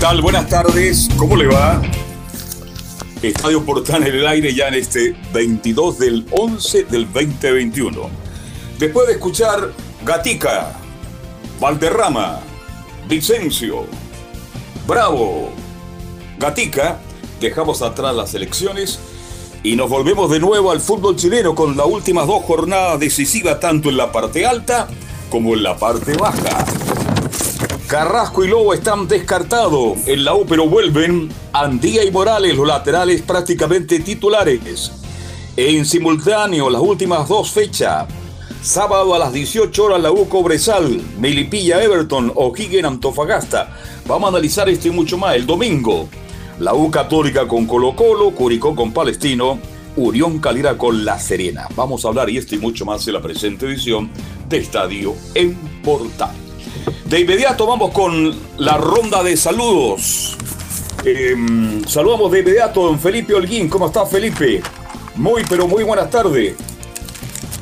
Tal? Buenas tardes. ¿Cómo le va? Estadio Portal en el aire ya en este 22 del 11 del 2021. Después de escuchar Gatica, Valderrama, Vicencio, Bravo, Gatica, dejamos atrás las elecciones y nos volvemos de nuevo al fútbol chileno con las últimas dos jornadas decisivas tanto en la parte alta como en la parte baja. Carrasco y Lobo están descartados en la U, pero vuelven Andía y Morales, los laterales prácticamente titulares. En simultáneo, las últimas dos fechas. Sábado a las 18 horas, la U Cobresal, Melipilla Everton, O'Higgins Antofagasta. Vamos a analizar esto y mucho más. El domingo, la U Católica con Colo Colo, Curicó con Palestino, Unión Calera con La Serena. Vamos a hablar y esto y mucho más en la presente edición de Estadio en Portal. De inmediato vamos con la ronda de saludos. Em, saludamos de inmediato a don Felipe Holguín. ¿Cómo está Felipe? Muy, pero muy buenas tardes.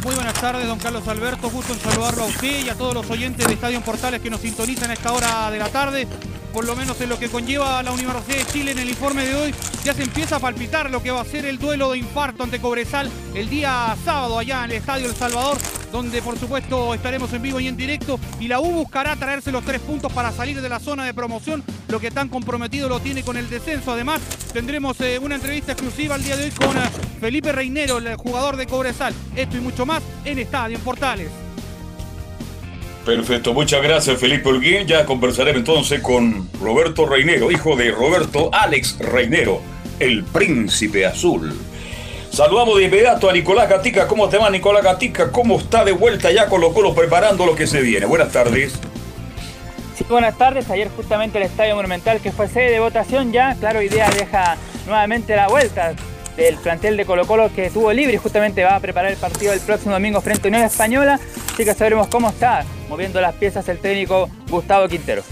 Muy buenas tardes, don Carlos Alberto. Gusto en saludarlo a usted y a todos los oyentes de Estadio Portales que nos sintonizan a esta hora de la tarde por lo menos en lo que conlleva la Universidad de Chile en el informe de hoy, ya se empieza a palpitar lo que va a ser el duelo de infarto ante Cobresal el día sábado allá en el Estadio El Salvador, donde por supuesto estaremos en vivo y en directo y la U buscará traerse los tres puntos para salir de la zona de promoción, lo que tan comprometido lo tiene con el descenso. Además, tendremos eh, una entrevista exclusiva el día de hoy con eh, Felipe Reinero, el jugador de Cobresal. Esto y mucho más en Estadio en Portales. Perfecto, muchas gracias Felipe Holguín. Ya conversaremos entonces con Roberto Reinero, hijo de Roberto Alex Reinero, el príncipe azul. Saludamos de inmediato a Nicolás Gatica. ¿Cómo te va Nicolás Gatica? ¿Cómo está de vuelta ya con los colos preparando lo que se viene? Buenas tardes. Sí, buenas tardes. Ayer justamente el Estadio Monumental que fue sede de votación ya, claro, idea deja nuevamente la vuelta del plantel de Colo Colo que tuvo libre y justamente va a preparar el partido el próximo domingo frente a Unión Española. Así que sabremos cómo está moviendo las piezas el técnico Gustavo Quintero.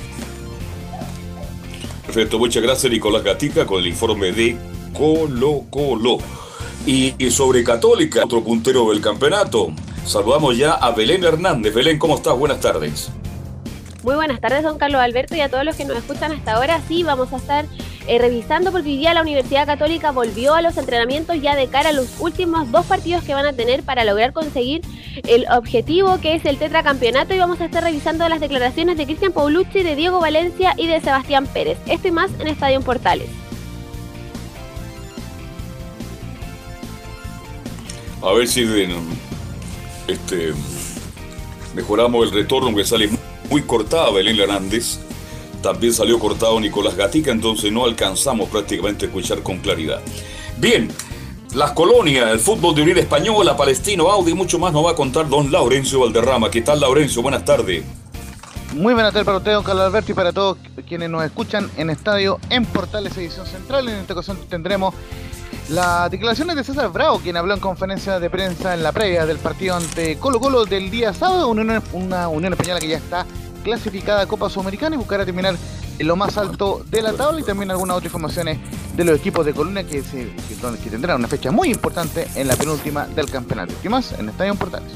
Perfecto, muchas gracias Nicolás Gatica con el informe de Colo Colo. Y, sobre Católica, otro puntero del campeonato. Saludamos ya a Belén Hernández. Belén, ¿cómo estás? Buenas tardes. Muy buenas tardes, don Carlos Alberto, y a todos los que nos escuchan hasta ahora. Sí, vamos a estar eh, revisando porque hoy día la Universidad Católica volvió a los entrenamientos ya de cara a los últimos dos partidos que van a tener para lograr conseguir el objetivo que es el tetracampeonato y vamos a estar revisando las declaraciones de Cristian Paulucci, de Diego Valencia y de Sebastián Pérez. Esto y más en Estadio Portales. A ver si este, mejoramos el retorno que sale muy cortada Belén Hernández también salió cortado Nicolás Gatica, entonces no alcanzamos prácticamente a escuchar con claridad. Bien, las colonias, el fútbol de Unión Española, Palestino, Audi mucho más nos va a contar don Laurencio Valderrama. ¿Qué tal, Laurencio? Buenas tardes. Muy buenas tardes para usted, don Carlos Alberto, y para todos quienes nos escuchan en Estadio en Portales Edición Central. En esta ocasión tendremos las declaraciones de César Bravo, quien habló en conferencia de prensa en la previa del partido ante Colo Colo del día sábado, una, Unión Española que ya está clasificada a Copa Sudamericana y buscará terminar en lo más alto de la tabla y también algunas otras informaciones de los equipos de columna que, se, que, tendrán una fecha muy importante en la penúltima del campeonato. ¿Qué más? En Estadio Portales.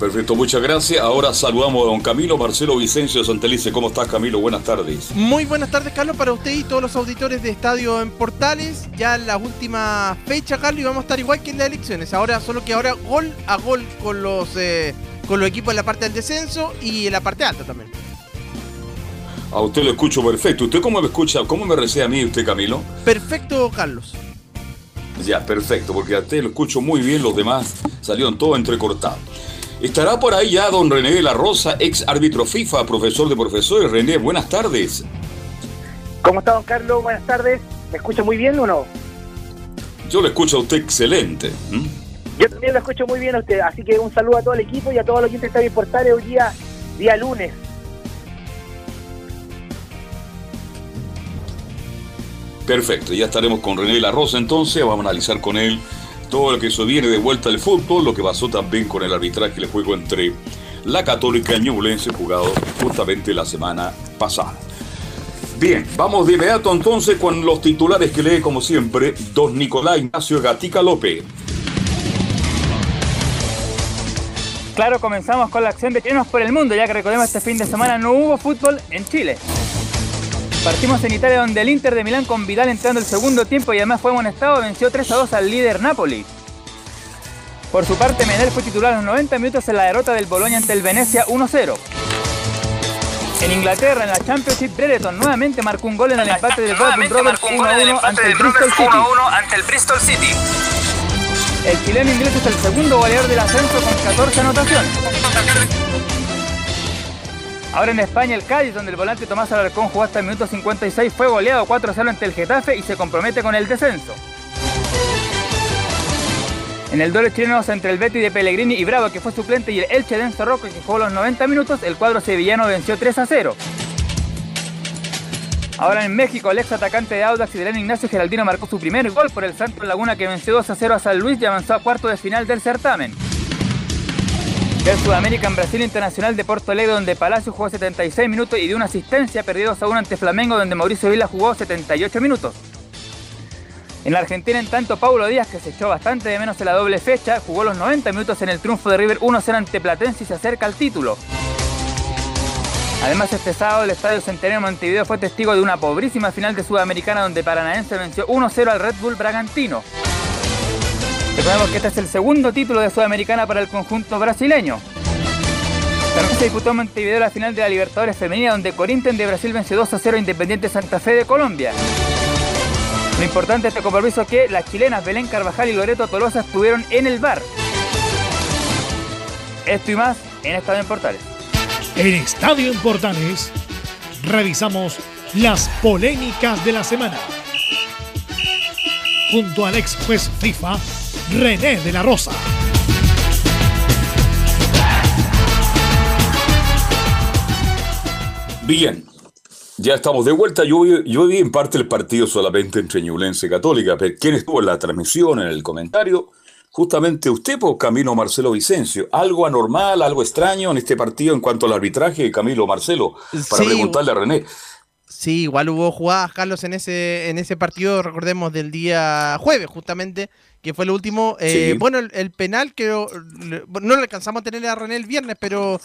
Perfecto, muchas gracias. Ahora saludamos a don Camilo Marcelo Vicencio Santelice. ¿Cómo estás, Camilo? Buenas tardes. Muy buenas tardes, Carlos, para usted y todos los auditores de Estadio en Portales. Ya en la última fecha, Carlos, y vamos a estar igual que en las elecciones. Ahora, solo que ahora gol a gol con los, eh, con los equipos en la parte del descenso y en la parte alta también. A usted lo escucho perfecto. ¿Usted cómo me escucha? ¿Cómo me recibe a mí usted, Camilo? Perfecto, Carlos. Ya, perfecto, porque a usted lo escucho muy bien, los demás salieron todo entrecortados. Estará por ahí ya don René de la Rosa, ex árbitro FIFA, profesor de profesores. René, buenas tardes. ¿Cómo está don Carlos? Buenas tardes. ¿Me escucha muy bien o no? Yo le escucho a usted excelente. Yo también lo escucho muy bien a usted, así que un saludo a todo el equipo y a todos los que están en Portales hoy día, día lunes. Perfecto, ya estaremos con René de la Rosa entonces, vamos a analizar con él todo lo que eso viene de vuelta al fútbol, lo que pasó también con el arbitraje del juego entre la Católica y Ñublense jugado justamente la semana pasada. Bien, vamos de inmediato entonces con los titulares que lee como siempre don Nicolás Ignacio Gatica López. Claro, comenzamos con la acción de chilenos por el mundo, ya que recordemos este fin de semana no hubo fútbol en Chile. Partimos en Italia donde el Inter de Milán con Vidal entrando el segundo tiempo y además fue amonestado venció 3 a 2 al líder Napoli. Por su parte, Menel fue titular a los 90 minutos en la derrota del Boloña ante el Venecia 1-0. En Inglaterra, en la Championship, Brereton nuevamente marcó un gol en el empate del Bolton Rovers 1-1 ante, ante el Bristol City. El chileno inglés es el segundo goleador del ascenso con 14 anotaciones. Ahora en España, el Cádiz, donde el volante Tomás Alarcón jugó hasta el minuto 56, fue goleado 4-0 ante el Getafe y se compromete con el descenso. En el doble chileno entre el Betty de Pellegrini y Bravo, que fue suplente, y el Elche de Enzo Rocco, que jugó los 90 minutos, el cuadro sevillano venció 3 0. Ahora en México, el ex atacante de Audax, Fidel Ignacio Geraldino, marcó su primer gol por el Santo Laguna, que venció 2 0 a San Luis y avanzó a cuarto de final del certamen. El Sudamérica en Brasil Internacional de Porto Alegre, donde Palacio jugó 76 minutos y dio una asistencia, perdido a 1 ante Flamengo, donde Mauricio Vila jugó 78 minutos. En la Argentina, en tanto, Paulo Díaz, que se echó bastante de menos en la doble fecha, jugó los 90 minutos en el triunfo de River 1-0 ante Platense y se acerca al título. Además, este sábado el Estadio Centenario Montevideo fue testigo de una pobrísima final de Sudamericana donde Paranaense venció 1-0 al Red Bull Bragantino. Recordemos que este es el segundo título de Sudamericana para el conjunto brasileño. También se disputó en Montevideo la final de la Libertadores Femenina, donde Corinthians de Brasil venció 2 a 0 Independiente Santa Fe de Colombia. Lo importante de este compromiso es que las chilenas Belén Carvajal y Loreto Tolosa estuvieron en el bar. Esto y más en Estadio en Portales. En Estadio en Portales revisamos las polémicas de la semana. Junto al ex juez FIFA René de la Rosa. Bien, ya estamos de vuelta. Yo, yo vi en parte el partido solamente entre Ñublense y Católica, pero ¿quién estuvo en la transmisión, en el comentario? Justamente usted, por Camilo Marcelo Vicencio. ¿Algo anormal, algo extraño en este partido en cuanto al arbitraje, Camilo Marcelo? Para preguntarle a René. Sí, igual hubo jugadas, Carlos, en ese, en ese partido, recordemos, del día jueves, justamente, que fue el último. Eh, bueno, el, penal que no lo alcanzamos a tener a René el viernes, pero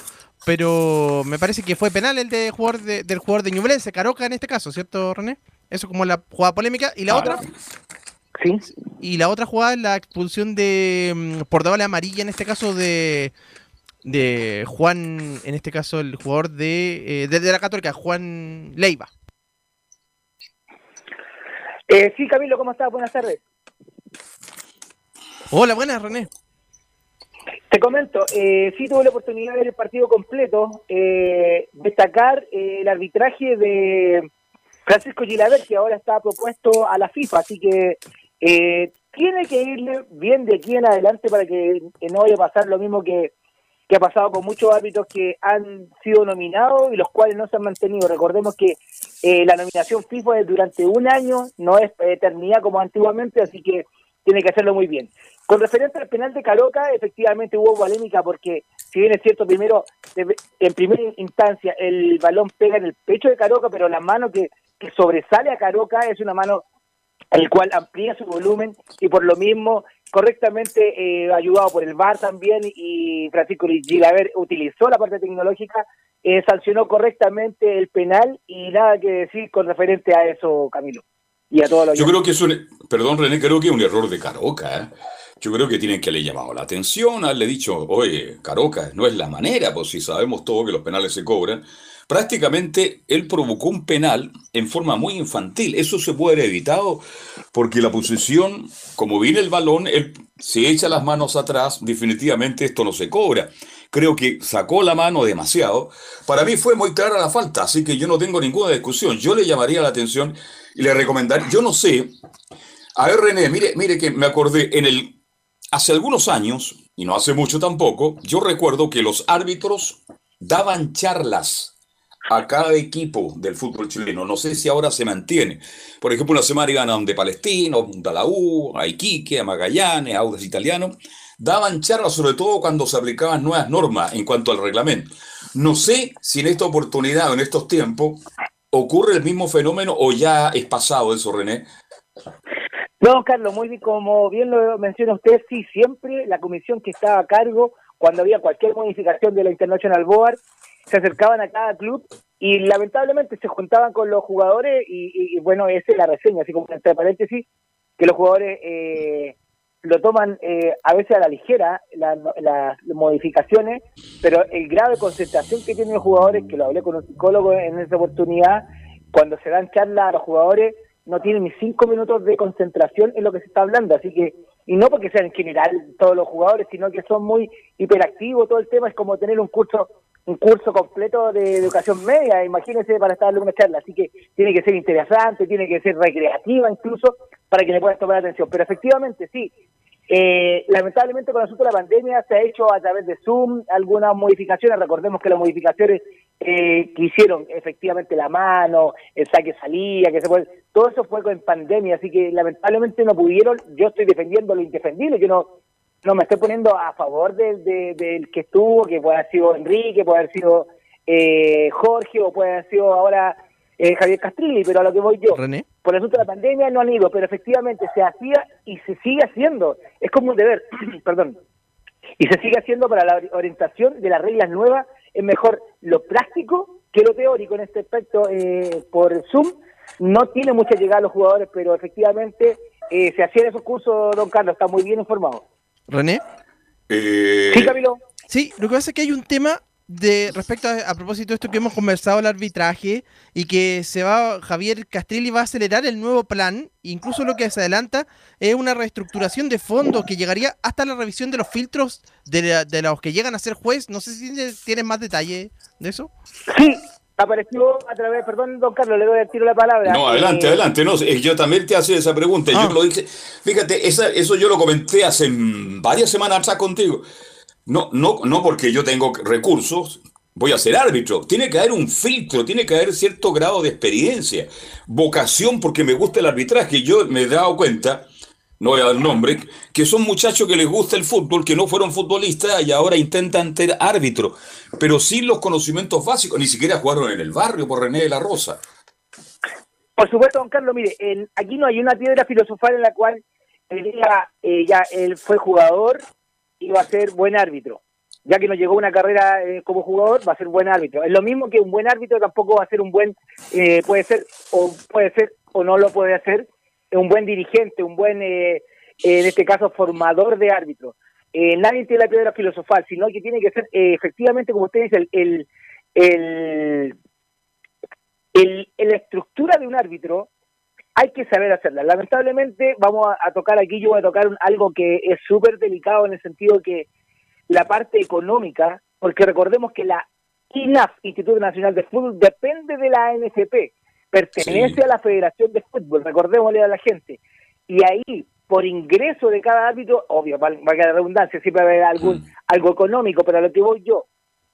pero me parece que fue penal el de jugador del jugador de Ñublense, Caroca en este caso, ¿cierto, René? Eso como la jugada polémica. Y la ah, otra. Sí. Y la otra jugada es la expulsión de mm, por doble amarilla, en este caso de de Juan, en este caso el jugador de, eh, de, la Católica, Juan Leiva. Eh, sí, Camilo, ¿cómo estás? Buenas tardes. Hola, buenas, René. Te comento, eh, sí tuve la oportunidad de ver el partido completo, eh, destacar eh, el arbitraje de Francisco Gilaver, que ahora está propuesto a la FIFA, así que eh, tiene que irle bien de aquí en adelante para que, no vaya a pasar lo mismo que, que ha pasado con muchos árbitros que han sido nominados y los cuales no se han mantenido. Recordemos que la nominación FIFA es durante un año, no es eternidad como antiguamente, así que tiene que hacerlo muy bien. Con referente al penal de Caroca, efectivamente hubo polémica porque, si bien es cierto, primero, en primera instancia, el balón pega en el pecho de Caroca, pero la mano que, que sobresale a Caroca es una mano el cual amplía su volumen y por lo mismo correctamente eh, ayudado por el VAR también y Francisco Gilaver utilizó la parte tecnológica, eh, sancionó correctamente el penal y nada que decir con referente a eso, Camilo. Y a todos los Yo creo que es un, perdón René, creo que es un error de Caroca. ¿eh? Yo creo que tienen que le llamado la atención, haberle dicho, oye, Caroca, no es la manera, pues si sabemos todo que los penales se cobran prácticamente él provocó un penal en forma muy infantil. Eso se puede haber evitado porque la posición, como viene el balón, él se echa las manos atrás, definitivamente esto no se cobra. Creo que sacó la mano demasiado. Para mí fue muy clara la falta, así que yo no tengo ninguna discusión. Yo le llamaría la atención y le recomendaría, yo no sé, a ver René, mire, mire que me acordé, en el, hace algunos años, y no hace mucho tampoco, yo recuerdo que los árbitros daban charlas a cada equipo del fútbol chileno. No sé si ahora se mantiene. Por ejemplo, una semana iban de Palestino, a la U, a Iquique, a Magallanes, a Audas Italiano. Daban charlas sobre todo cuando se aplicaban nuevas normas en cuanto al reglamento. No sé si en esta oportunidad o en estos tiempos ocurre el mismo fenómeno o ya es pasado eso, René. No, Carlos, muy bien, como bien lo menciona usted, sí, siempre la comisión que estaba a cargo cuando había cualquier modificación de la International Board se acercaban a cada club y lamentablemente se juntaban con los jugadores y, bueno, esa es la reseña, así como entre paréntesis, que los jugadores eh, lo toman eh, a veces a la ligera, las modificaciones, pero el grado de concentración que tienen los jugadores, que lo hablé con un psicólogo en esa oportunidad, cuando se dan charlas a los jugadores, no tienen ni cinco minutos de concentración en lo que se está hablando, así que, y no porque sean en general todos los jugadores, sino que son muy hiperactivos, todo el tema es como tener un curso un curso completo de educación media, imagínense, para estar dando una charla. Así que tiene que ser interesante, tiene que ser recreativa incluso, para que le puedan tomar atención. Pero efectivamente, sí. Eh, lamentablemente con el asunto de la pandemia se ha hecho a través de Zoom algunas modificaciones. Recordemos que las modificaciones eh, que hicieron efectivamente la mano, el saque salía, que se puede, todo eso fue con pandemia, así que lamentablemente no pudieron. Yo estoy defendiendo lo indefendible, yo no no me estoy poniendo a favor del, del que estuvo, que puede haber sido Enrique, puede haber sido eh, Jorge o puede haber sido ahora eh, Javier Castrilli, pero a lo que voy yo, por el asunto de la pandemia no han ido, pero efectivamente se hacía y se sigue haciendo, es como un deber, perdón, y se sigue haciendo para la orientación de las reglas nuevas, es mejor. Lo práctico que lo teórico en este aspecto eh, por Zoom, no tiene mucha llegada a los jugadores, pero efectivamente se hacían esos cursos, don Carlos, está muy bien informado. René. Eh, sí, Camilo. Sí, lo que pasa es que hay un tema de respecto a, propósito de esto que hemos conversado el arbitraje y que se va Javier Castelli va a acelerar el nuevo plan incluso lo que se adelanta es una reestructuración de fondo que llegaría hasta la revisión de los filtros de, de los que llegan a ser juez no sé si tienes más detalle de eso sí apareció a través, perdón, don Carlos, le doy el tiro la palabra. No, adelante, eh, adelante. No, yo también te hacía esa pregunta. Yo ah. lo dije, fíjate, esa, eso yo lo comenté hace varias semanas atrás contigo. No, no, no porque yo tengo recursos, voy a ser árbitro. Tiene que haber un filtro, tiene que haber cierto grado de experiencia, vocación, porque me gusta el arbitraje. Yo me he dado cuenta no voy a dar nombre, que son muchachos que les gusta el fútbol, que no fueron futbolistas y ahora intentan ser árbitro, pero sin los conocimientos básicos, ni siquiera jugaron en el barrio por René de la Rosa. Por supuesto, don Carlos, mire, aquí no hay una piedra filosofal en la cual él eh, ya él fue jugador y va a ser buen árbitro. Ya que no llegó una carrera eh, como jugador, va a ser buen árbitro. Es lo mismo que un buen árbitro tampoco va a ser un buen, eh, puede ser o puede ser o no lo puede hacer un buen dirigente, un buen, eh, en este caso, formador de árbitros. Eh, nadie tiene la piedra filosofal, sino que tiene que ser, eh, efectivamente, como usted dice, el, la estructura de un árbitro hay que saber hacerla. Lamentablemente, vamos a, tocar aquí, yo voy a tocar algo que es súper delicado en el sentido que la parte económica, porque recordemos que la INAF, Instituto Nacional de Fútbol, depende de la NFP pertenece a la Federación de Fútbol, recordémosle a la gente. Y ahí, por ingreso de cada árbitro, obvio, va a quedar redundancia, siempre va a haber algún, mm. algo económico, pero a lo que voy yo,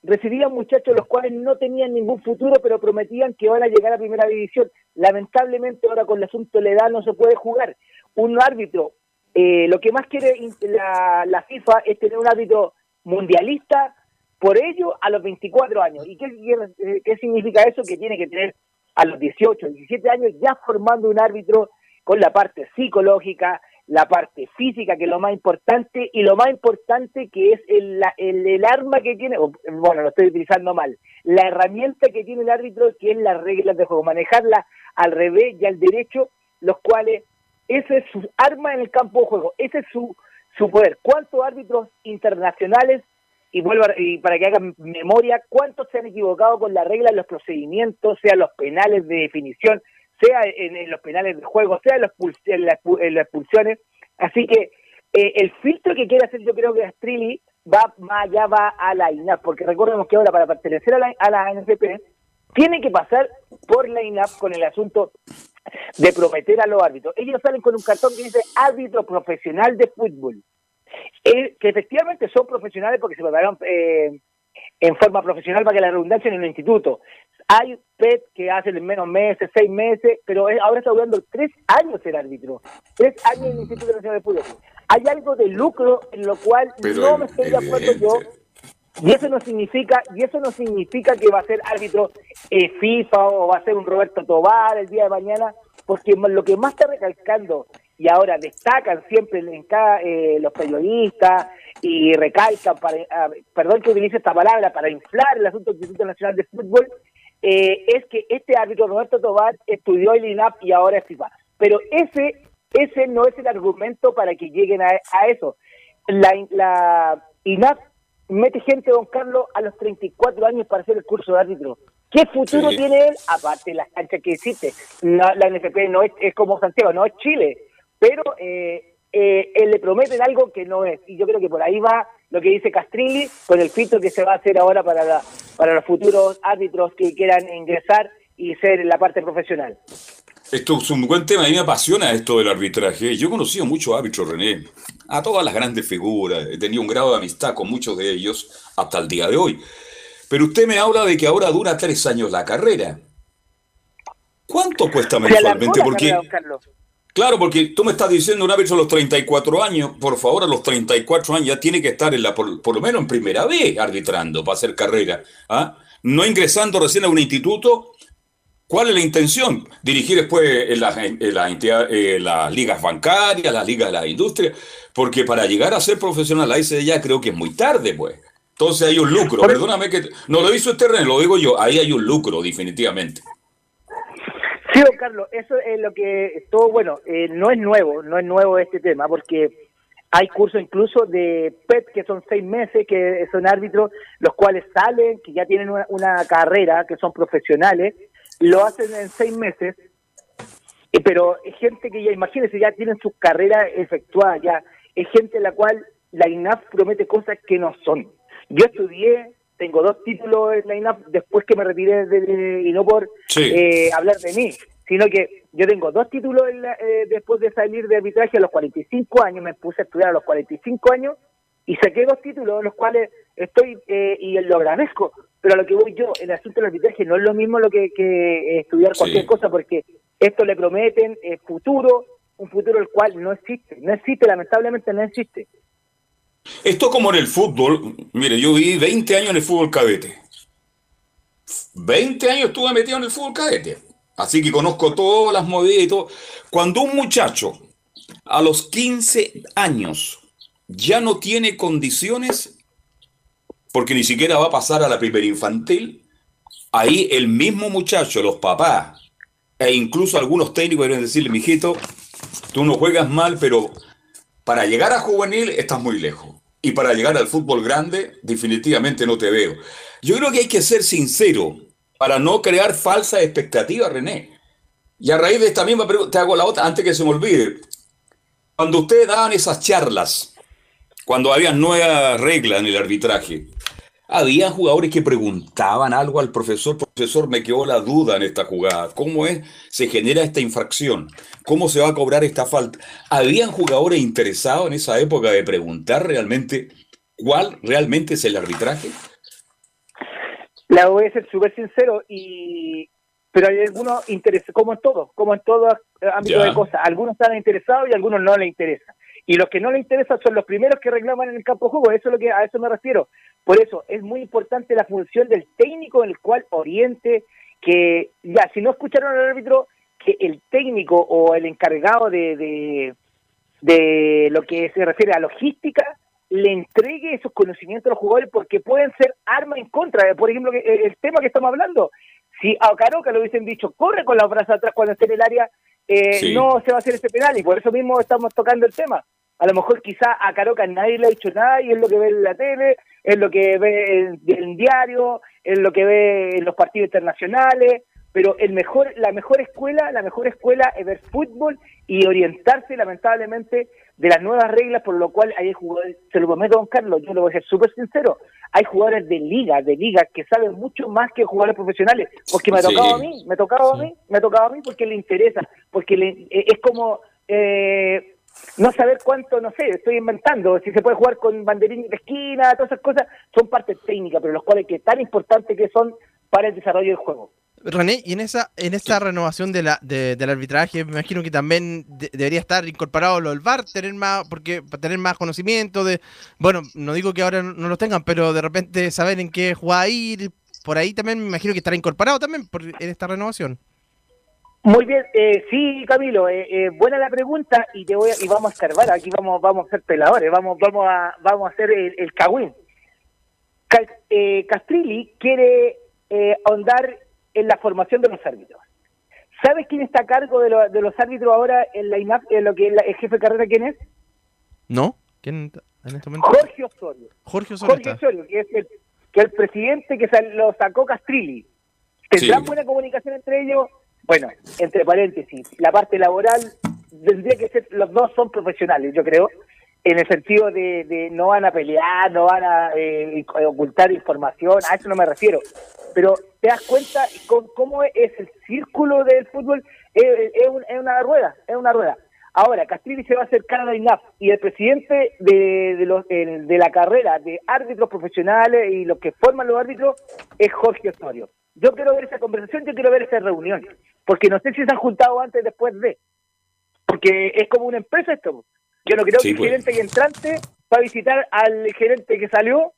recibían muchachos los cuales no tenían ningún futuro, pero prometían que van a llegar a primera división. Lamentablemente ahora con el asunto de la edad no se puede jugar. Un árbitro eh, lo que más quiere la, la, FIFA es tener un árbitro mundialista, por ello a los 24 años. ¿Y qué, qué significa eso? Que tiene que tener a los 18, 17 años ya formando un árbitro con la parte psicológica, la parte física, que es lo más importante, y lo más importante que es el, el, el, arma que tiene, bueno, lo estoy utilizando mal, la herramienta que tiene el árbitro, que es las reglas de juego, manejarla al revés y al derecho, los cuales, ese es su arma en el campo de juego, ese es su, su poder. ¿Cuántos árbitros internacionales, y vuelvo y para que hagan memoria, cuántos se han equivocado con la regla, los procedimientos, sea los penales de definición, sea en, los penales de juego, sea en, las, expulsiones. Así que eh, el filtro que quiere hacer yo creo que Astrilli va más allá, va a la INAP, porque recordemos que ahora para pertenecer a la, a tiene que pasar por la INAP con el asunto de prometer a los árbitros. Ellos salen con un cartón que dice árbitro profesional de fútbol, eh, que efectivamente son profesionales porque se prepararon eh, en forma profesional para que la redundancia en el instituto. Hay PET que hacen en menos meses, seis meses, pero ahora está durando tres años el árbitro. Tres años en el Instituto Nacional de Fútbol. Hay algo de lucro en lo cual no me estoy de acuerdo yo. Y eso no significa, y eso no significa que va a ser árbitro eh, FIFA o va a ser un Roberto Tobar el día de mañana, porque lo que más está recalcando y ahora destacan siempre en cada eh, los periodistas y recalcan, para, ah, perdón que utilice esta palabra, para inflar el asunto del Instituto Nacional de Fútbol, eh, es que este árbitro Roberto Tobar estudió el INAP y ahora es FIFA. Pero ese ese no es el argumento para que lleguen a, eso. La, la INAP mete gente, don Carlos, a los 34 años para hacer el curso de árbitro. ¿Qué futuro tiene él? Aparte de las canchas que existe. la NFP no es, es como Santiago, no es Chile. Pero eh, eh, él le prometen algo que no es. Y yo creo que por ahí va lo que dice Castrilli con el filtro que se va a hacer ahora para, la, para los futuros árbitros que quieran ingresar y ser en la parte profesional. Esto es un buen tema, a mí me apasiona esto del arbitraje. Yo he conocido muchos árbitros, René, a todas las grandes figuras, he tenido un grado de amistad con muchos de ellos hasta el día de hoy. Pero usted me habla de que ahora dura tres años la carrera. ¿Cuánto cuesta mensualmente? Porque, Claro, porque tú me estás diciendo una vez a los 34 años, por favor, a los 34 años ya tiene que estar en la, por, lo menos en primera vez arbitrando para hacer carrera. ¿ah? No ingresando recién a un instituto. ¿Cuál es la intención? Dirigir después en las, en las ligas bancarias, las ligas de la industria, porque para llegar a ser profesional ahí se ya creo que es muy tarde, pues. Entonces hay un lucro. Perdóname que no lo hizo este René, lo digo yo, ahí hay un lucro, definitivamente. Sí, don Carlos, eso es lo que todo bueno, eh, no es nuevo, no es nuevo este tema, porque hay cursos incluso de PET que son seis meses, que son árbitros, los cuales salen, que ya tienen una, carrera, que son profesionales, lo hacen en seis meses, pero es gente que ya, imagínense, ya tienen sus carreras efectuadas, ya es gente la cual la INAF promete cosas que no son. Yo estudié tengo dos títulos en la INAP después que me retiré de, y no por eh, hablar de mí, sino que yo tengo dos títulos eh, después de salir de arbitraje a los 45 años, me puse a estudiar a los 45 años y saqué dos títulos, los cuales estoy eh, y lo agradezco, pero a lo que voy yo, el asunto del arbitraje no es lo mismo lo que, estudiar cualquier cosa, porque esto le prometen futuro, un futuro el cual no existe, no existe, lamentablemente no existe. Esto como en el fútbol, mire, yo viví 20 años en el fútbol cadete. 20 años estuve metido en el fútbol cadete. Así que conozco todas las movidas y todo. Cuando un muchacho a los 15 años ya no tiene condiciones, porque ni siquiera va a pasar a la primera infantil, ahí el mismo muchacho, los papás, e incluso algunos técnicos deben decirle, mijito, tú no juegas mal, pero para llegar a juvenil estás muy lejos. Y para llegar al fútbol grande, definitivamente no te veo. Yo creo que hay que ser sincero para no crear falsas expectativas, René. Y a raíz de esta misma pregunta, te hago la otra antes que se me olvide. Cuando ustedes daban esas charlas, cuando había nuevas reglas en el arbitraje, había jugadores que preguntaban algo al profesor, profesor, me quedó la duda en esta jugada, ¿cómo es, se genera esta infracción? ¿Cómo se va a cobrar esta falta? ¿Habían jugadores interesados en esa época de preguntar realmente cuál realmente es el arbitraje? La voy a ser súper sincero, y pero hay algunos interesados, como en todo, como en todo ámbito de cosas, algunos están interesados y algunos no les interesa. Y los que no les interesa son los primeros que reclaman en el campo de juego, eso es lo que a eso me refiero. Por eso es muy importante la función del técnico en el cual oriente que ya si no escucharon al árbitro que el técnico o el encargado de, de, de lo que se refiere a logística le entregue esos conocimientos a los jugadores porque pueden ser armas en contra. Por ejemplo, el tema que estamos hablando, si a Caroca le hubiesen dicho, corre con los brazos atrás cuando esté en el área, eh, no se va a hacer ese penal y por eso mismo estamos tocando el tema. A lo mejor quizá a Caroca nadie le ha dicho nada y es lo que ve en la tele, es lo que ve en el diario, es lo que ve en los partidos internacionales, pero el mejor, la mejor escuela, la mejor escuela es ver fútbol y orientarse lamentablemente de las nuevas reglas, por lo cual hay jugadores, se lo prometo don Carlos, yo lo voy a ser súper sincero, hay jugadores de liga, de liga, que saben mucho más que jugadores profesionales, porque me ha tocado a mí, me ha tocado a mí, me ha tocado a mí porque le interesa, porque le, eh, es como eh, no saber cuánto, no sé, estoy inventando, si se puede jugar con banderín de esquina, todas esas cosas, son partes técnicas, pero los cuales que tan importantes que son para el desarrollo del juego. René, y en esa en esta renovación de la, del arbitraje, me imagino que también debería estar incorporado lo del VAR, tener más, porque tener más conocimiento de, bueno, no digo que ahora no, lo tengan, pero de repente saber en qué jugar ir, por ahí también me imagino que estará incorporado también por, en esta renovación. Muy bien, eh, sí, Camilo, eh, eh, buena la pregunta y te voy y vamos a escarbar, aquí vamos vamos a ser peladores, vamos vamos a vamos a hacer el, el cagüín. Castrilli quiere ahondar en la formación de los árbitros. ¿Sabes quién está a cargo de, de los árbitros ahora en la INAF, en lo que es el jefe de carrera quién es? No, ¿quién en este momento? Jorge Osorio. Jorge Osorio. Jorge Osorio, que es el, que el presidente que lo sacó Castrilli. ¿Tendrán buena comunicación entre ellos? Bueno, entre paréntesis, la parte laboral tendría que ser, los dos son profesionales, yo creo, en el sentido de, no van a pelear, no van a eh, ocultar información, a eso no me refiero. Pero te das cuenta con cómo es el círculo del fútbol, es, una rueda, es una rueda. Ahora, Castrilli se va a acercar a la INAF y el presidente de, de, los, de la carrera de árbitros profesionales y los que forman los árbitros es Jorge Osorio. Yo quiero ver esa conversación, yo quiero ver esa reunión, porque no sé si se han juntado antes después de, porque es como una empresa esto. Yo no creo que el pues. gerente que entrante va a visitar al gerente que salió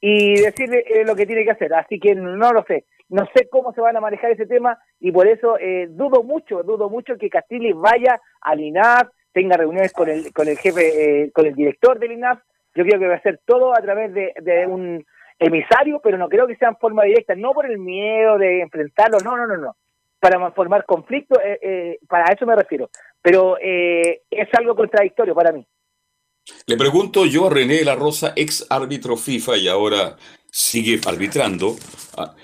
y decirle eh, lo que tiene que hacer, así que no lo sé. No sé cómo se van a manejar ese tema y por eso eh, dudo mucho, dudo mucho que Castilli vaya al INAF, tenga reuniones con el, con el jefe, eh, con el director del INAF. Yo creo que va a ser todo a través de, de un emisario, pero no creo que sea en forma directa, no por el miedo de enfrentarlo, no, no, no, no. Para formar conflicto, eh, eh, para eso me refiero. Pero eh, es algo contradictorio para mí. Le pregunto yo a René La Rosa, ex árbitro FIFA y ahora sigue arbitrando. Ah,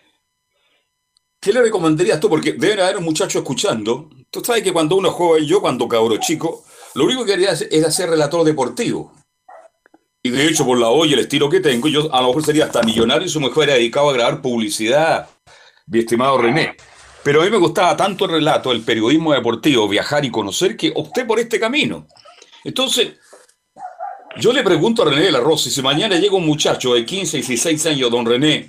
¿Qué le recomendarías tú? Porque deben haber un muchacho escuchando. Tú sabes que cuando uno juega, yo cuando cabro chico, lo único que quería es hacer relator deportivo. Y de hecho, por la hoy el estilo que tengo, yo a lo mejor sería hasta millonario y su mejor era dedicado a grabar publicidad, mi estimado René. Pero a mí me gustaba tanto el relato, el periodismo deportivo, viajar y conocer, que opté por este camino. Entonces, yo le pregunto a René de la Rosa, si mañana llega un muchacho de 15, 16 años, don René,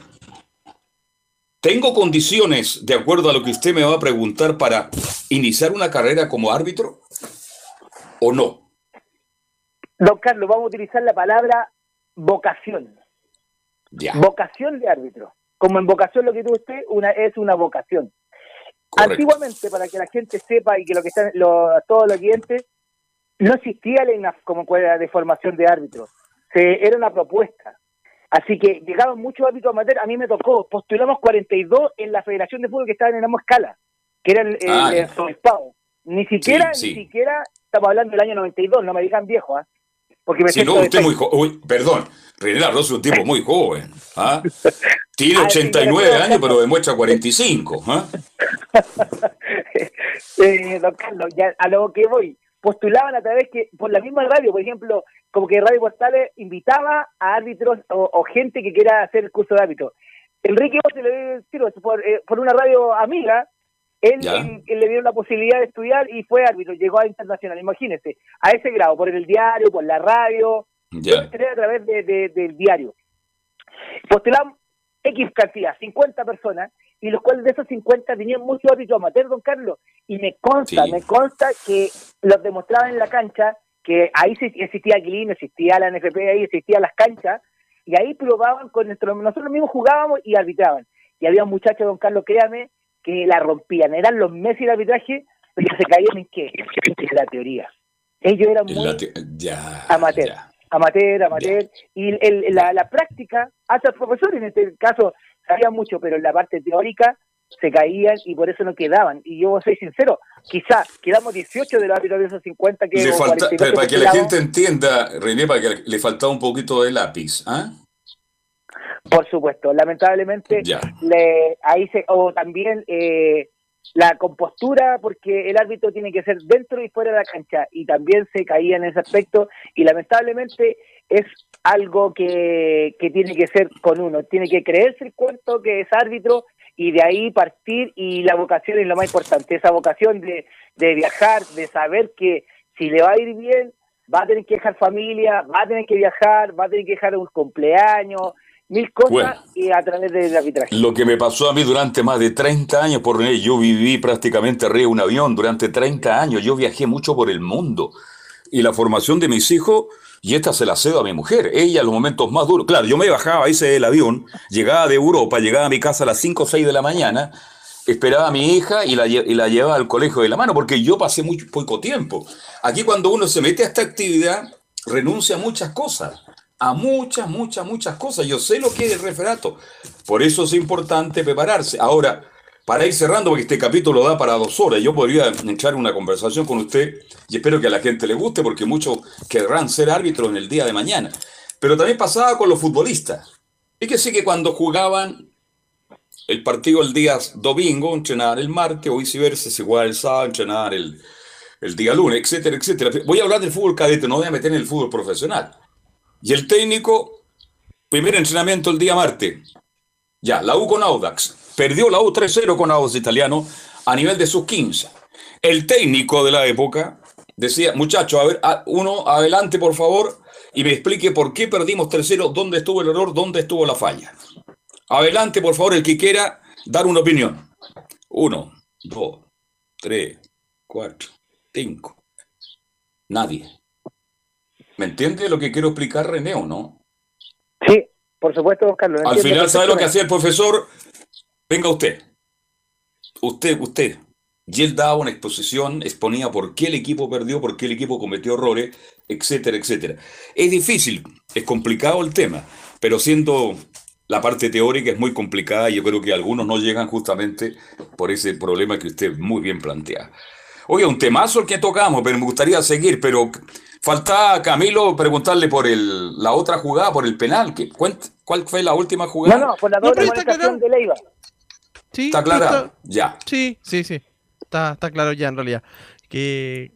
¿tengo condiciones, de acuerdo a lo que usted me va a preguntar, para iniciar una carrera como árbitro? ¿O no? Don Carlos, vamos a utilizar la palabra vocación. Vocación de árbitro. Como en vocación lo que tuvo usted una, es una vocación. Antiguamente, para que la gente sepa y que lo que están todos los clientes, no existía la INAF como escuela de formación de árbitros. Se, era una propuesta. Así que llegaban muchos árbitros amateur. A mí me tocó, postulamos 42 en la Federación de Fútbol que estaba en Amo Escala, que era el, ah, Ni siquiera, ni siquiera, estamos hablando del año 92, no me digan viejo, ¿ah? Porque me si no, usted muy joven. Perdón, René Arroz es un tipo muy joven. ¿ah? Tiene 89 ah, años, pero demuestra 45. ¿ah? eh, don Carlos, ya a lo que voy. Postulaban a través que, por la misma radio, por ejemplo, como que Radio Portales invitaba a árbitros o, gente que quiera hacer el curso de árbitro. Enrique se le dio por, eh, por una radio amiga, él, le dio la posibilidad de estudiar y fue árbitro, llegó a internacional, imagínese, a ese grado, por el diario, por la radio, a través de, del diario. Postulamos X cantidad, 50 personas, y los cuales de esos 50 tenían mucho árbitro amateur, don Carlos, y me consta, me consta que los demostraban en la cancha que ahí existía Aquilino, existía la NFP, ahí existían las canchas, y ahí probaban con nuestro, nosotros mismos jugábamos y arbitraban. Y había muchachos, don Carlos, créame, que la rompían. Eran los meses de arbitraje, pero se caían en qué? En la teoría. Ellos eran muy ya, amateur, amateur, amateur. Y la, la práctica, hasta el profesor en este caso sabía mucho, pero en la parte teórica se caían y por eso no quedaban. Y yo soy sincero, quizá quedamos 18 de los árbitros de esos 50 que... Le falta, para que la gente entienda, René, para que le faltaba un poquito de lápiz, ¿ah? Por supuesto, lamentablemente, le, ahí se, o también eh, la compostura, porque el árbitro tiene que ser dentro y fuera de la cancha, y también se caía en ese aspecto, y lamentablemente es algo que, que tiene que ser con uno, tiene que creerse el cuento que es árbitro y de ahí partir y la vocación es lo más importante, esa vocación de, de viajar, de saber que si le va a ir bien, va a tener que dejar familia, va a tener que viajar, va a tener que dejar un cumpleaños, mil cosas y a través del arbitraje. Lo que me pasó a mí durante más de 30 años, por yo viví prácticamente arriba de un avión durante 30 años, yo viajé mucho por el mundo y la formación de mis hijos y esta se la cedo a mi mujer. Ella, en los momentos más duros. Claro, yo me bajaba, hice el avión, llegaba de Europa, llegaba a mi casa a las 5 o 6 de la mañana, esperaba a mi hija y la, y la llevaba al colegio de la mano, porque yo pasé muy poco tiempo. Aquí, cuando uno se mete a esta actividad, renuncia a muchas cosas. A muchas, muchas, muchas cosas. Yo sé lo que es el referato. Por eso es importante prepararse. Ahora, para ir cerrando, porque este capítulo da para dos horas, yo podría entrar en una conversación con usted y espero que a la gente le guste porque muchos querrán ser árbitros en el día de mañana. Pero también pasaba con los futbolistas. Fíjese que cuando jugaban el partido el día domingo, entrenaban el martes o viceversa, se jugaba el sábado, entrenaban el, el día lunes, etcétera, etcétera. Voy a hablar del fútbol cadete, no voy a meter en el fútbol profesional. Y el técnico, primer entrenamiento el día martes. Ya, la U con Audax. Perdió la U 3-0 con Audax Italiano a nivel de sus 15. El técnico de la época decía, muchachos, a ver, uno adelante por favor y me explique por qué perdimos 3-0, dónde estuvo el error, dónde estuvo la falla. Adelante por favor el que quiera dar una opinión. Uno, dos, tres, cuatro, cinco. Nadie. ¿Me entiende lo que quiero explicar, René, o no? Sí, por supuesto, Carlos. Al final, ¿sabe lo que hacía el profesor? Venga usted. Usted, usted. Y él daba una exposición, exponía por qué el equipo perdió, por qué el equipo cometió errores, etcétera, etcétera. Es difícil, es complicado el tema, pero siendo la parte teórica es muy complicada y yo creo que algunos no llegan justamente por ese problema que usted muy bien plantea. Oye, un temazo el que tocamos, pero me gustaría seguir, pero falta Camilo preguntarle por el, la otra jugada, por el penal. ¿Cuál fue la última jugada? No, no, por la doble de Leiva. Sí, ¿Está claro? Ya. Sí, sí, sí. Está, está claro ya en realidad. Que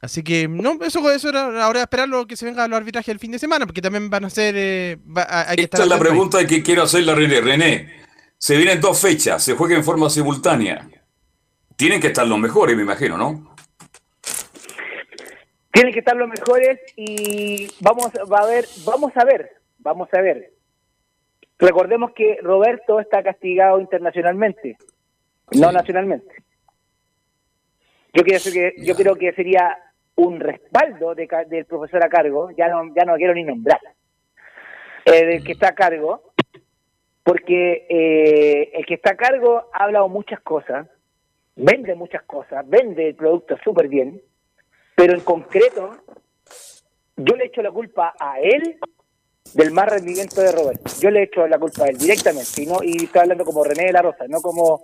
Así que, no, eso, eso era ahora esperarlo que se venga los arbitrajes el fin de semana, porque también van a ser. Eh, Esta es la pregunta que quiero hacerle a René. René, se vienen dos fechas, se juega en forma simultánea. Tienen que estar los mejores, me imagino, ¿no? Tienen que estar los mejores y vamos, va a ver, vamos a ver, vamos a ver. Recordemos que Roberto está castigado internacionalmente, no nacionalmente. Yo creo que yo creo que sería un respaldo del profesor a cargo, ya no ya no quiero ni nombrar, eh, del que está a cargo, porque eh, el que está a cargo ha hablado muchas cosas, vende muchas cosas, vende el producto súper bien, pero en concreto yo le echo la culpa a él del mal rendimiento de Roberto. Yo le echo la culpa a él directamente, y no y estoy hablando como René de la Rosa, no como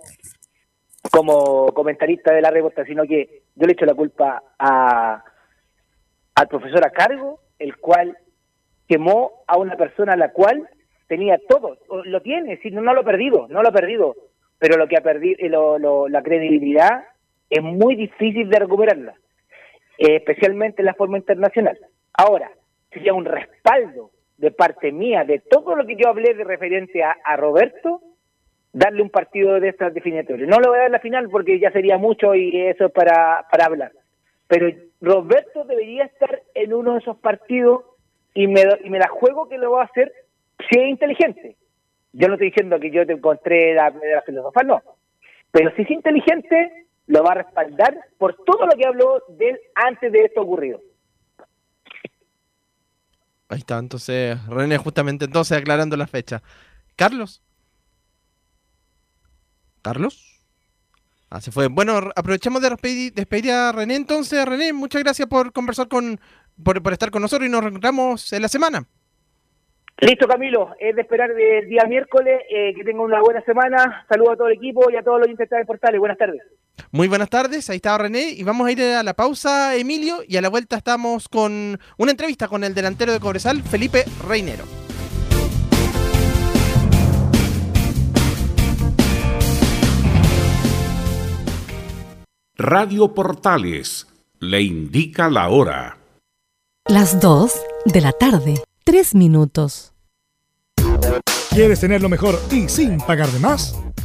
como comentarista de la revista, sino que yo le echo la culpa a al profesor a cargo, el cual quemó a una persona a la cual tenía todo, lo tiene, si no, no lo ha perdido, no lo ha perdido, pero lo que ha perdido, lo, la credibilidad es muy difícil de recuperarla, eh, especialmente en la forma internacional. Ahora, sería un respaldo de parte mía, de todo lo que yo hablé de referente a, Roberto, darle un partido de estas definitorias. No lo voy a dar la final porque ya sería mucho y eso es para, para hablar. Pero Roberto debería estar en uno de esos partidos y me, y me la juego que lo va a hacer si es inteligente. Yo no estoy diciendo que yo te encontré la, la filosofía, no. Pero si es inteligente, lo va a respaldar por todo lo que habló de él antes de esto ocurrido. Ahí está, entonces René justamente entonces aclarando la fecha. Carlos. Carlos. Ah, se fue. Bueno, aprovechamos de despedir, a René entonces. René, muchas gracias por conversar con, por, estar con nosotros y nos reencontramos en la semana. Listo, Camilo. Es de esperar el día miércoles. Eh, que tenga una buena semana. Saludos a todo el equipo y a todos los intendentes portales. Buenas tardes. Muy buenas tardes. Ahí está René. Y vamos a ir a la pausa, Emilio. Y a la vuelta estamos con una entrevista con el delantero de Cobresal, Felipe Reinero. Radio Portales le indica la hora. Las 2 de la tarde, 3 minutos. ¿Quieres tener lo mejor y sin pagar de más?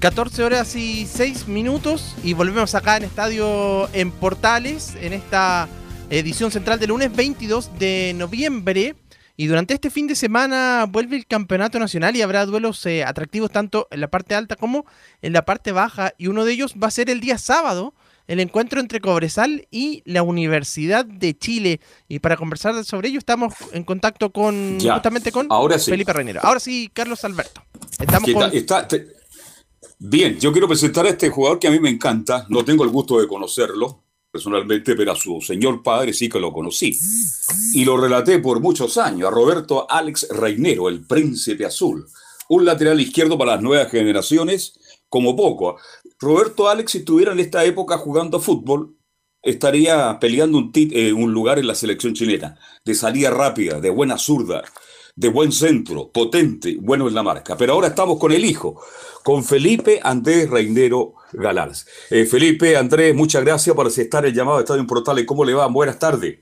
...14 horas y 6 minutos... ...y volvemos acá en Estadio en Portales... ...en esta edición central del lunes 22 de noviembre. Y durante este fin de semana vuelve el campeonato nacional y habrá duelos eh, atractivos tanto en la parte alta como en la parte baja. Y uno de ellos va a ser el día sábado, el encuentro entre Cobresal y la Universidad de Chile. Y para conversar sobre ello estamos en contacto con justamente con Felipe Reinero. Ahora sí, Carlos Alberto. Estamos Bien, yo quiero presentar a este jugador que a mí me encanta. No tengo el gusto de conocerlo personalmente, pero a su señor padre sí que lo conocí. Y lo relaté por muchos años a Roberto Alex Reinero, el príncipe azul. Un lateral izquierdo para las nuevas generaciones, como poco. Roberto Alex, si estuviera en esta época jugando fútbol, estaría peleando un, eh, un lugar en la selección chilena, de salida rápida, de buena zurda, de buen centro, potente, bueno en la marca. Pero ahora estamos con el hijo, con Felipe Andrés Reinero Galars. Eh, Felipe, Andrés, muchas gracias por aceptar el llamado de Estadio Portales. ¿Cómo le va? Buenas tardes.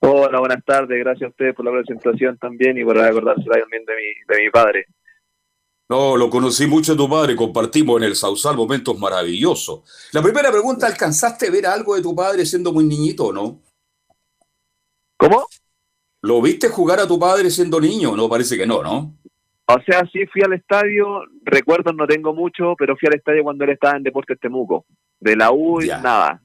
Hola, buenas tardes. Gracias a ustedes por la presentación también y por acordarse también de mi, de mi padre. No, lo conocí mucho a tu padre, compartimos en el Sausal momentos maravillosos. La primera pregunta, ¿alcanzaste a ver algo de tu padre siendo muy niñito o no? ¿Cómo? ¿Lo viste jugar a tu padre siendo niño? No, parece que no, ¿no? O sea, sí fui al estadio, recuerdos no tengo mucho, pero fui al estadio cuando él estaba en Deportes Temuco. De la U, nada.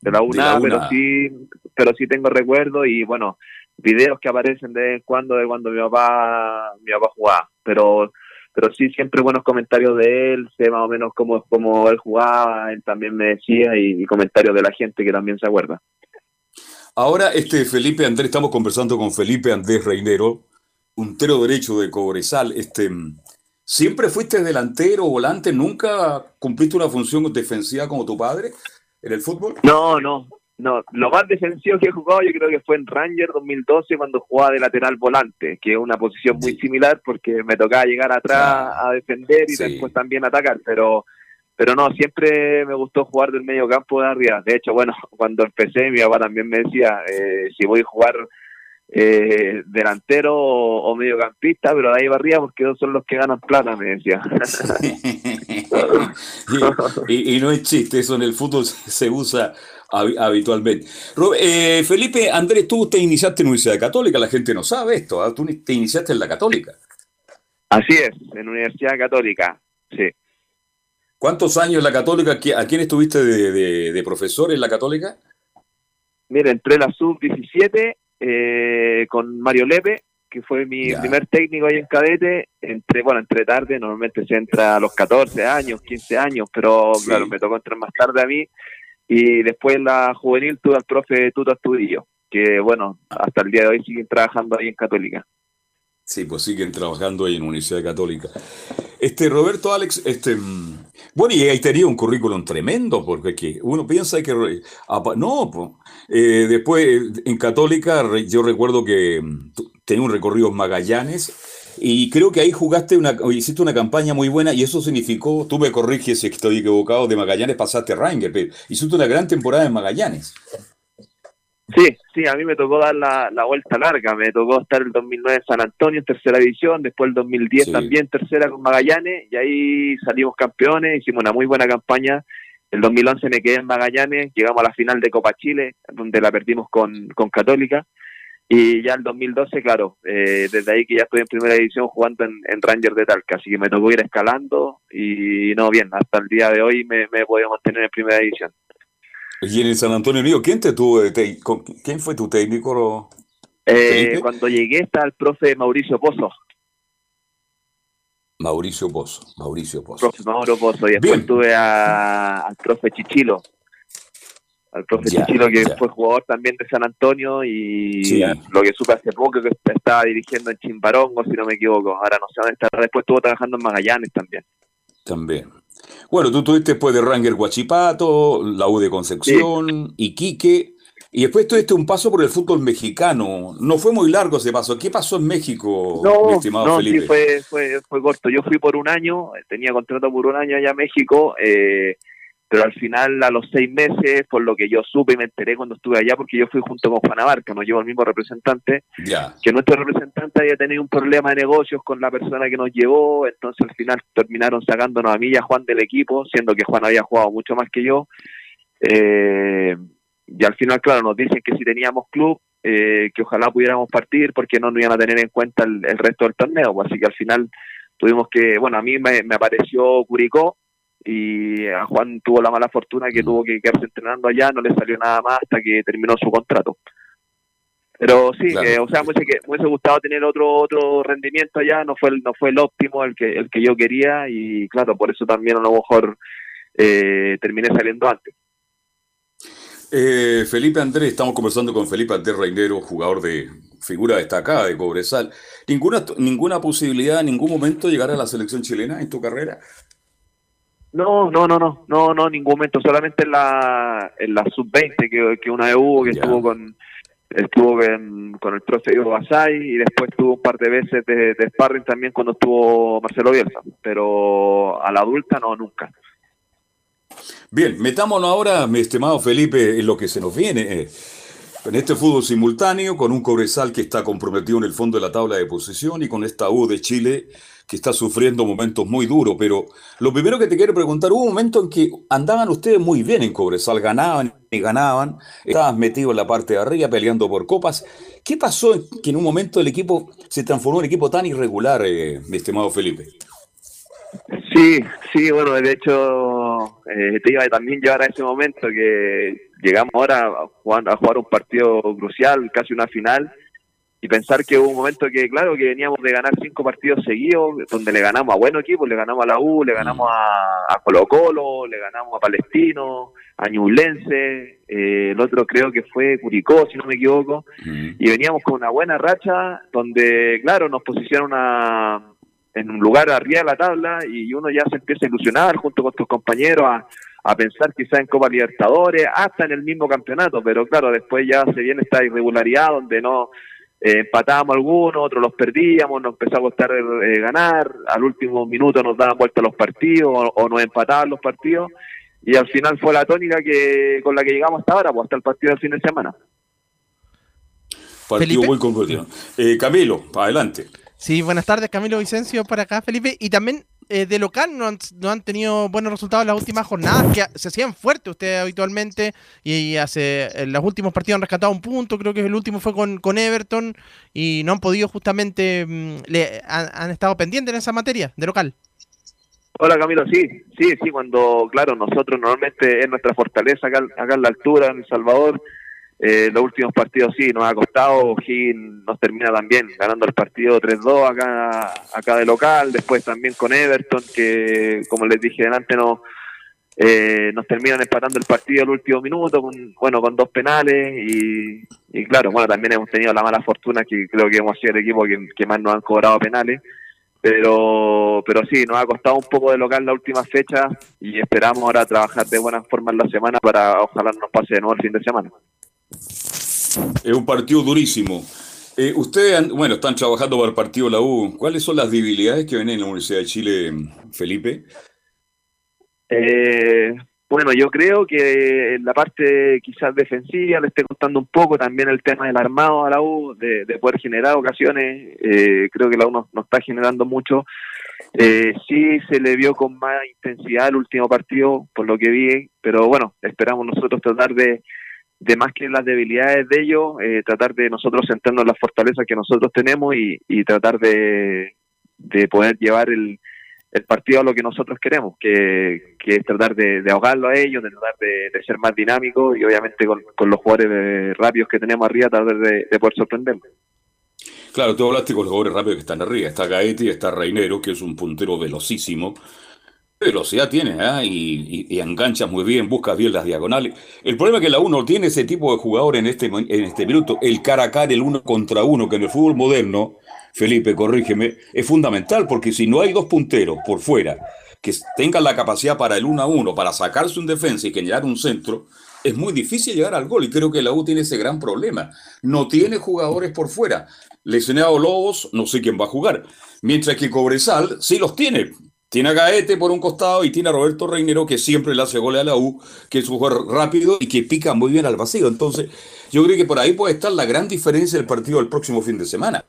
De la U, nada, pero sí pero sí tengo recuerdos y bueno, videos que aparecen de vez en cuando de cuando mi papá, mi papá jugaba, pero pero sí siempre buenos comentarios de él, sé más o menos cómo, cómo él jugaba, él también me decía y, y comentarios de la gente que también se acuerda. Ahora, este Felipe Andrés, estamos conversando con Felipe Andrés Reinero, puntero derecho de Cobresal. Este, ¿Siempre fuiste delantero o volante? ¿Nunca cumpliste una función defensiva como tu padre en el fútbol? No, no, no. Lo más defensivo que he jugado yo creo que fue en Ranger 2012 cuando jugaba de lateral volante, que es una posición muy similar porque me tocaba llegar atrás a defender y Sí. después también atacar, pero pero no, siempre me gustó jugar del medio campo de arriba. De hecho, bueno, cuando empecé mi papá también me decía, eh, si voy a jugar eh, delantero o, o mediocampista, pero de ahí va arriba porque esos son los que ganan plata, me decía. y, y- y no es chiste, eso en el fútbol se usa hab- habitualmente. Eh, Felipe Andrés, tú te iniciaste en Universidad Católica, la gente no sabe esto, ¿ah? tú te iniciaste en la Católica. Así es, en Universidad Católica, sí. ¿Cuántos años en la Católica? ¿Qui- ¿A quién estuviste de, de- de profesor en la Católica? Mira, entré la sub-17 eh, con Mario Lepe, que fue mi Ya. primer técnico ahí en cadete. Entré, bueno, entré tarde, normalmente se entra a los 14 años, 15 años, pero claro, me tocó entrar más tarde a mí. Y después en la juvenil tuve al profe Tuto Astudillo, que bueno, hasta el día de hoy siguen trabajando ahí en Católica. Sí, pues siguen trabajando ahí en Universidad Católica. Este, Roberto Alex, este, mm, bueno, y ahí tenía un currículum tremendo, porque que uno piensa que, no, eh, después eh, en Católica yo recuerdo que mm, tenía un recorrido en Magallanes y creo que ahí jugaste una, hiciste una campaña muy buena y eso significó, tú me corriges si estoy equivocado, de Magallanes pasaste a Ranger, pero hiciste una gran temporada en Magallanes. Sí, sí, a mí me tocó dar la, la vuelta larga, me tocó estar el 2009 en San Antonio en tercera división, después el 2010 Sí. también tercera con Magallanes y ahí salimos campeones, hicimos una muy buena campaña. El 2011 me quedé en Magallanes, llegamos a la final de Copa Chile, donde la perdimos con, con Católica. Y ya el 2012, claro, eh, desde ahí que ya estoy en primera división jugando en, en Ranger de Talca, así que me tocó ir escalando y no bien, hasta el día de hoy me, me he podido mantener en primera división. Y en el San Antonio Unido, ¿quién te tuvo de te- con- ¿Quién fue tu técnico? Eh, cuando llegué está el profe Mauricio Pozo, Mauricio Pozo. Mauricio Pozo. profe Mauro Pozo, y después Bien. tuve a- al profe Chichilo, al profe Ya, Chichilo que ya. fue jugador también de San Antonio y Sí. lo que supe hace poco que estaba dirigiendo en Chimbarongo, si no me equivoco, ahora no sé dónde está, después estuvo trabajando en Magallanes también. También. Bueno, tú tuviste después de Ranger Guachipato, la U de Concepción, Iquique, y después tuviste un paso por el fútbol mexicano. No fue muy largo ese paso. ¿Qué pasó en México, mi No, estimado no, Felipe? sí, fue, fue, fue corto. Yo fui por un año, tenía contrato por un año allá en México, eh, pero al final, a los seis meses, por lo que yo supe y me enteré cuando estuve allá, porque yo fui junto con Juan Abarca, nos llevó el mismo representante, que nuestro representante había tenido un problema de negocios con la persona que nos llevó, entonces al final terminaron sacándonos a mí y a Juan del equipo, siendo que Juan había jugado mucho más que yo. Eh, y al final, claro, nos dicen que si teníamos club, eh, que ojalá pudiéramos partir porque no nos iban a tener en cuenta el, el resto del torneo. pues, así que al final tuvimos que, bueno, a mí me, me apareció Curicó y a Juan tuvo la mala fortuna que tuvo que quedarse entrenando allá, no le salió nada más hasta que terminó su contrato. Pero sí, Claro. eh, o sea, me hubiese, que- me hubiese gustado tener otro otro rendimiento allá, no fue el, no fue el óptimo el que el que yo quería y claro, por eso también a lo mejor eh, terminé saliendo antes. Eh, Felipe Andrés, estamos conversando con Felipe Andrés Reinero, jugador de figura destacada de Cobresal. ¿Ninguna, ninguna posibilidad en ningún momento de llegar a la selección chilena en tu carrera? No, no, no, no, no, no, en ningún momento, solamente en la, en la sub-20 que, que una vez hubo, que estuvo con estuvo con, con el profe Diego Basay y después tuvo un par de veces de, de sparring también cuando estuvo Marcelo Bielsa, pero a la adulta no, nunca. Bien, metámonos ahora, mi estimado Felipe, en lo que se nos viene. En este fútbol simultáneo, con un Cobresal que está comprometido en el fondo de la tabla de posición y con esta U de Chile que está sufriendo momentos muy duros. Pero lo primero que te quiero preguntar, hubo un momento en que andaban ustedes muy bien en Cobresal, ganaban y ganaban, estabas metido en la parte de arriba peleando por copas. ¿Qué pasó que en un momento el equipo se transformó en un equipo tan irregular, eh, mi estimado Felipe? Sí, sí, bueno, de hecho eh, te iba a también llevar a ese momento que llegamos ahora a jugar, a jugar un partido crucial, casi una final, y pensar que hubo un momento que, claro, que veníamos de ganar cinco partidos seguidos, donde le ganamos a buenos equipos, le ganamos a la U, le ganamos a, Colo Colo, le ganamos a Palestino, a Ñublense, eh, el otro creo que fue Curicó, si no me equivoco, y veníamos con una buena racha donde, claro, nos posicionaron en un lugar arriba de la tabla y uno ya se empieza a ilusionar junto con tus compañeros a, a pensar quizá en Copa Libertadores, hasta en el mismo campeonato, pero claro, después ya se viene esta irregularidad donde no eh, empatábamos algunos, otros los perdíamos, nos empezó a costar eh, ganar, al último minuto nos daban vuelta los partidos o, nos empataban los partidos y al final fue la tónica que con la que llegamos hasta ahora, pues hasta el partido del fin de semana. Partido muy concluido. Eh, Camilo, adelante. Sí, buenas tardes, Camilo Vicencio, para acá, Felipe. Y también eh, de local no han, no han, tenido buenos resultados en las últimas jornadas, que se hacían fuertes ustedes habitualmente, y hace en los últimos partidos han rescatado un punto, creo que el último fue con, con Everton, y no han podido justamente, mm, le, han, estado pendientes en esa materia, de local. Hola Camilo, sí, sí, sí, cuando, claro, nosotros normalmente es nuestra fortaleza acá, acá en la altura, en El Salvador, eh, los últimos partidos sí, nos ha costado. O'Higgins nos termina también ganando el partido 3-2 acá, acá de local. Después también con Everton, que como les dije delante, no, eh, nos terminan empatando el partido al último minuto, con, bueno, con dos penales. Y, claro, bueno, también hemos tenido la mala fortuna que creo que hemos sido el equipo que, más nos han cobrado penales. Pero, pero sí, nos ha costado un poco de local la última fecha y esperamos ahora trabajar de buena forma en la semana para ojalá nos pase de nuevo el fin de semana. Es un partido durísimo. Eh, ustedes, bueno, están trabajando para el partido la U. ¿Cuáles son las debilidades que ven en la Universidad de Chile, Felipe? Eh, bueno, yo creo que la parte quizás defensiva le esté costando un poco también el tema del armado a la U, de, poder generar ocasiones. Eh, creo que la U no, está generando mucho. sí se le vio con más intensidad el último partido, por lo que vi, pero bueno, esperamos nosotros tratar de, de más que las debilidades de ellos, eh, tratar de nosotros centrarnos en las fortalezas que nosotros tenemos y, tratar de, poder llevar el, partido a lo que nosotros queremos, que, es tratar de, ahogarlo a ellos, de tratar de, ser más dinámico y obviamente con, los jugadores rápidos que tenemos arriba, tratar de, poder sorprenderlos. Claro, tú hablaste con los jugadores rápidos que están arriba. Está Gaetti, está Reinero, que es un puntero velocísimo velocidad tiene, ¿ah? y, engancha muy bien, busca bien las diagonales. El problema es que la uno tiene ese tipo de jugador en este, en este minuto, el cara a cara, el uno contra uno, que en el fútbol moderno, Felipe, corrígeme, es fundamental, porque si no hay dos punteros por fuera que tengan la capacidad para el uno a uno, para sacarse un defensa y generar un centro, es muy difícil llegar al gol y creo que la U tiene ese gran problema. No tiene jugadores por fuera. Lesionado Lobos, no sé quién va a jugar. Mientras que Cobresal sí los tiene. Tiene a Gaete por un costado y tiene a Roberto Reinero que siempre le hace goles a la U, que es un jugador rápido y que pica muy bien al vacío. Entonces, yo creo que por ahí puede estar la gran diferencia del partido del próximo fin de semana.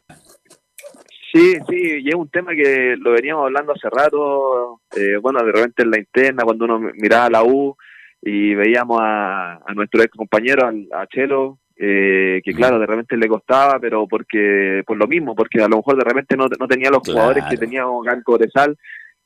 Sí, sí, y es un tema que lo veníamos hablando hace rato, eh, bueno, de repente en la interna, cuando uno miraba a la U y veíamos a, nuestro ex compañero, a Chelo, eh, que claro, de repente le costaba, pero porque por lo mismo, porque a lo mejor de repente no, tenía los jugadores que teníamos Ganco de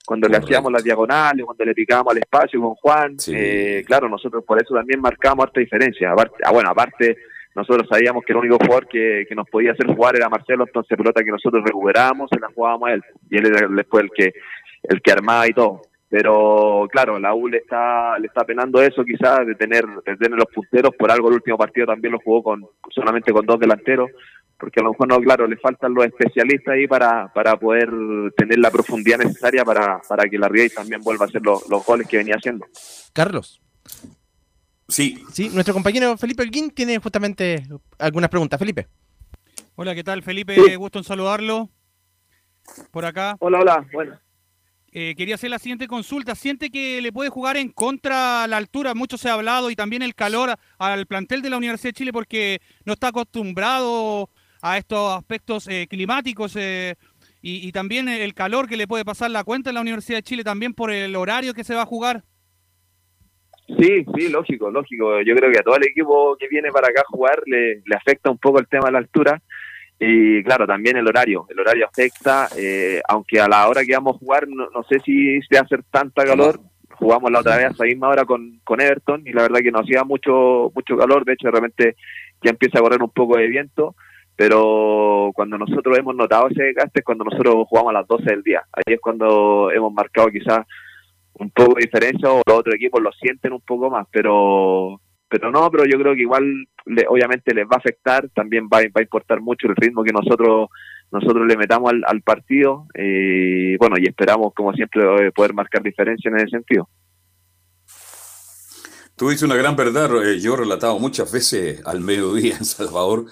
Cuando le hacíamos las diagonales, cuando le picábamos al espacio con Juan, eh, claro, nosotros por eso también marcamos harta diferencia. Aparte, ah, bueno, aparte, nosotros sabíamos que el único jugador que, nos podía hacer jugar era Marcelo, entonces pelota que nosotros recuperábamos, se la jugábamos a él, y él era después el que, el que armaba y todo. Pero claro, la U le está, le está penando eso quizás de tener, de tener los punteros, por algo el último partido también lo jugó con solamente con dos delanteros, porque a lo mejor no, claro, le faltan los especialistas ahí para, para poder tener la profundidad necesaria para, para que la Riey también vuelva a hacer los, goles que venía haciendo. Carlos. Sí. Sí, nuestro compañero Felipe Elguín tiene justamente algunas preguntas. Felipe. Hola, ¿qué tal, Felipe? Gusto en saludarlo. Por acá. Hola, hola. Bueno. Eh, quería hacer la siguiente consulta. ¿Siente que le puede jugar en contra la altura? Mucho se ha hablado y también el calor al plantel de la Universidad de Chile porque no está acostumbrado a estos aspectos eh, climáticos eh, y, también el calor que le puede pasar la cuenta en la Universidad de Chile también por el horario que se va a jugar. Sí, sí, lógico, lógico. Yo creo que a todo el equipo que viene para acá a jugar le, afecta un poco el tema de la altura y claro, también el horario. El horario afecta, eh, aunque a la hora que vamos a jugar no, sé si se hacer tanta calor. Jugamos la otra vez a esa misma hora con, con Everton y la verdad que no hacía mucho mucho calor. De hecho, de repente ya empieza a correr un poco de viento pero cuando nosotros hemos notado ese desgaste es cuando nosotros jugamos a las 12 del día. Ahí es cuando hemos marcado quizás un poco de diferencia o los otros equipos lo sienten un poco más, pero pero no, pero yo creo que igual obviamente les va a afectar, también va, va a importar mucho el ritmo que nosotros nosotros le metamos al, partido y bueno, y esperamos como siempre poder marcar diferencia en ese sentido. Tú dices una gran verdad, eh, yo he relatado muchas veces al mediodía en Salvador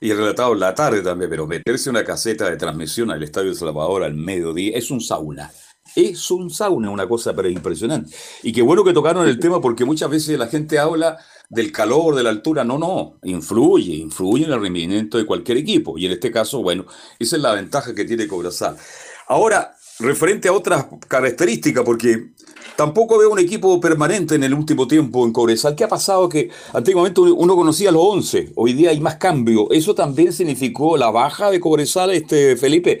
y relatado la tarde también, pero meterse una caseta de transmisión al Estadio Salvador al mediodía es un sauna. Es un sauna, una cosa pero impresionante. Y qué bueno que tocaron el tema porque muchas veces la gente habla del calor, de la altura. No, no, influye, influye en el rendimiento de cualquier equipo. Y en este caso, bueno, esa es la ventaja que tiene Cobresal. Ahora, referente a otras características, porque tampoco veo un equipo permanente en el último tiempo en Cobresal. ¿Qué ha pasado? Que antiguamente uno conocía los 11, hoy día hay más cambio. ¿Eso también significó la baja de Cobresal, este Felipe?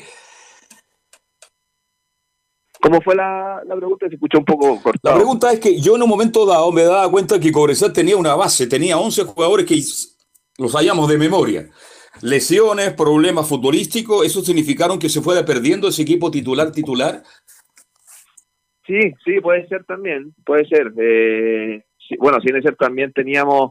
¿Cómo fue la, pregunta? Se escuchó un poco cortado. La pregunta es que yo en un momento dado me daba cuenta que Cobresal tenía una base, tenía 11 jugadores que los hallamos de memoria. Lesiones, problemas futbolísticos, ¿eso significaron que se fuera perdiendo ese equipo titular titular? Sí, sí, puede ser también, puede ser. Eh, bueno, sin ser también teníamos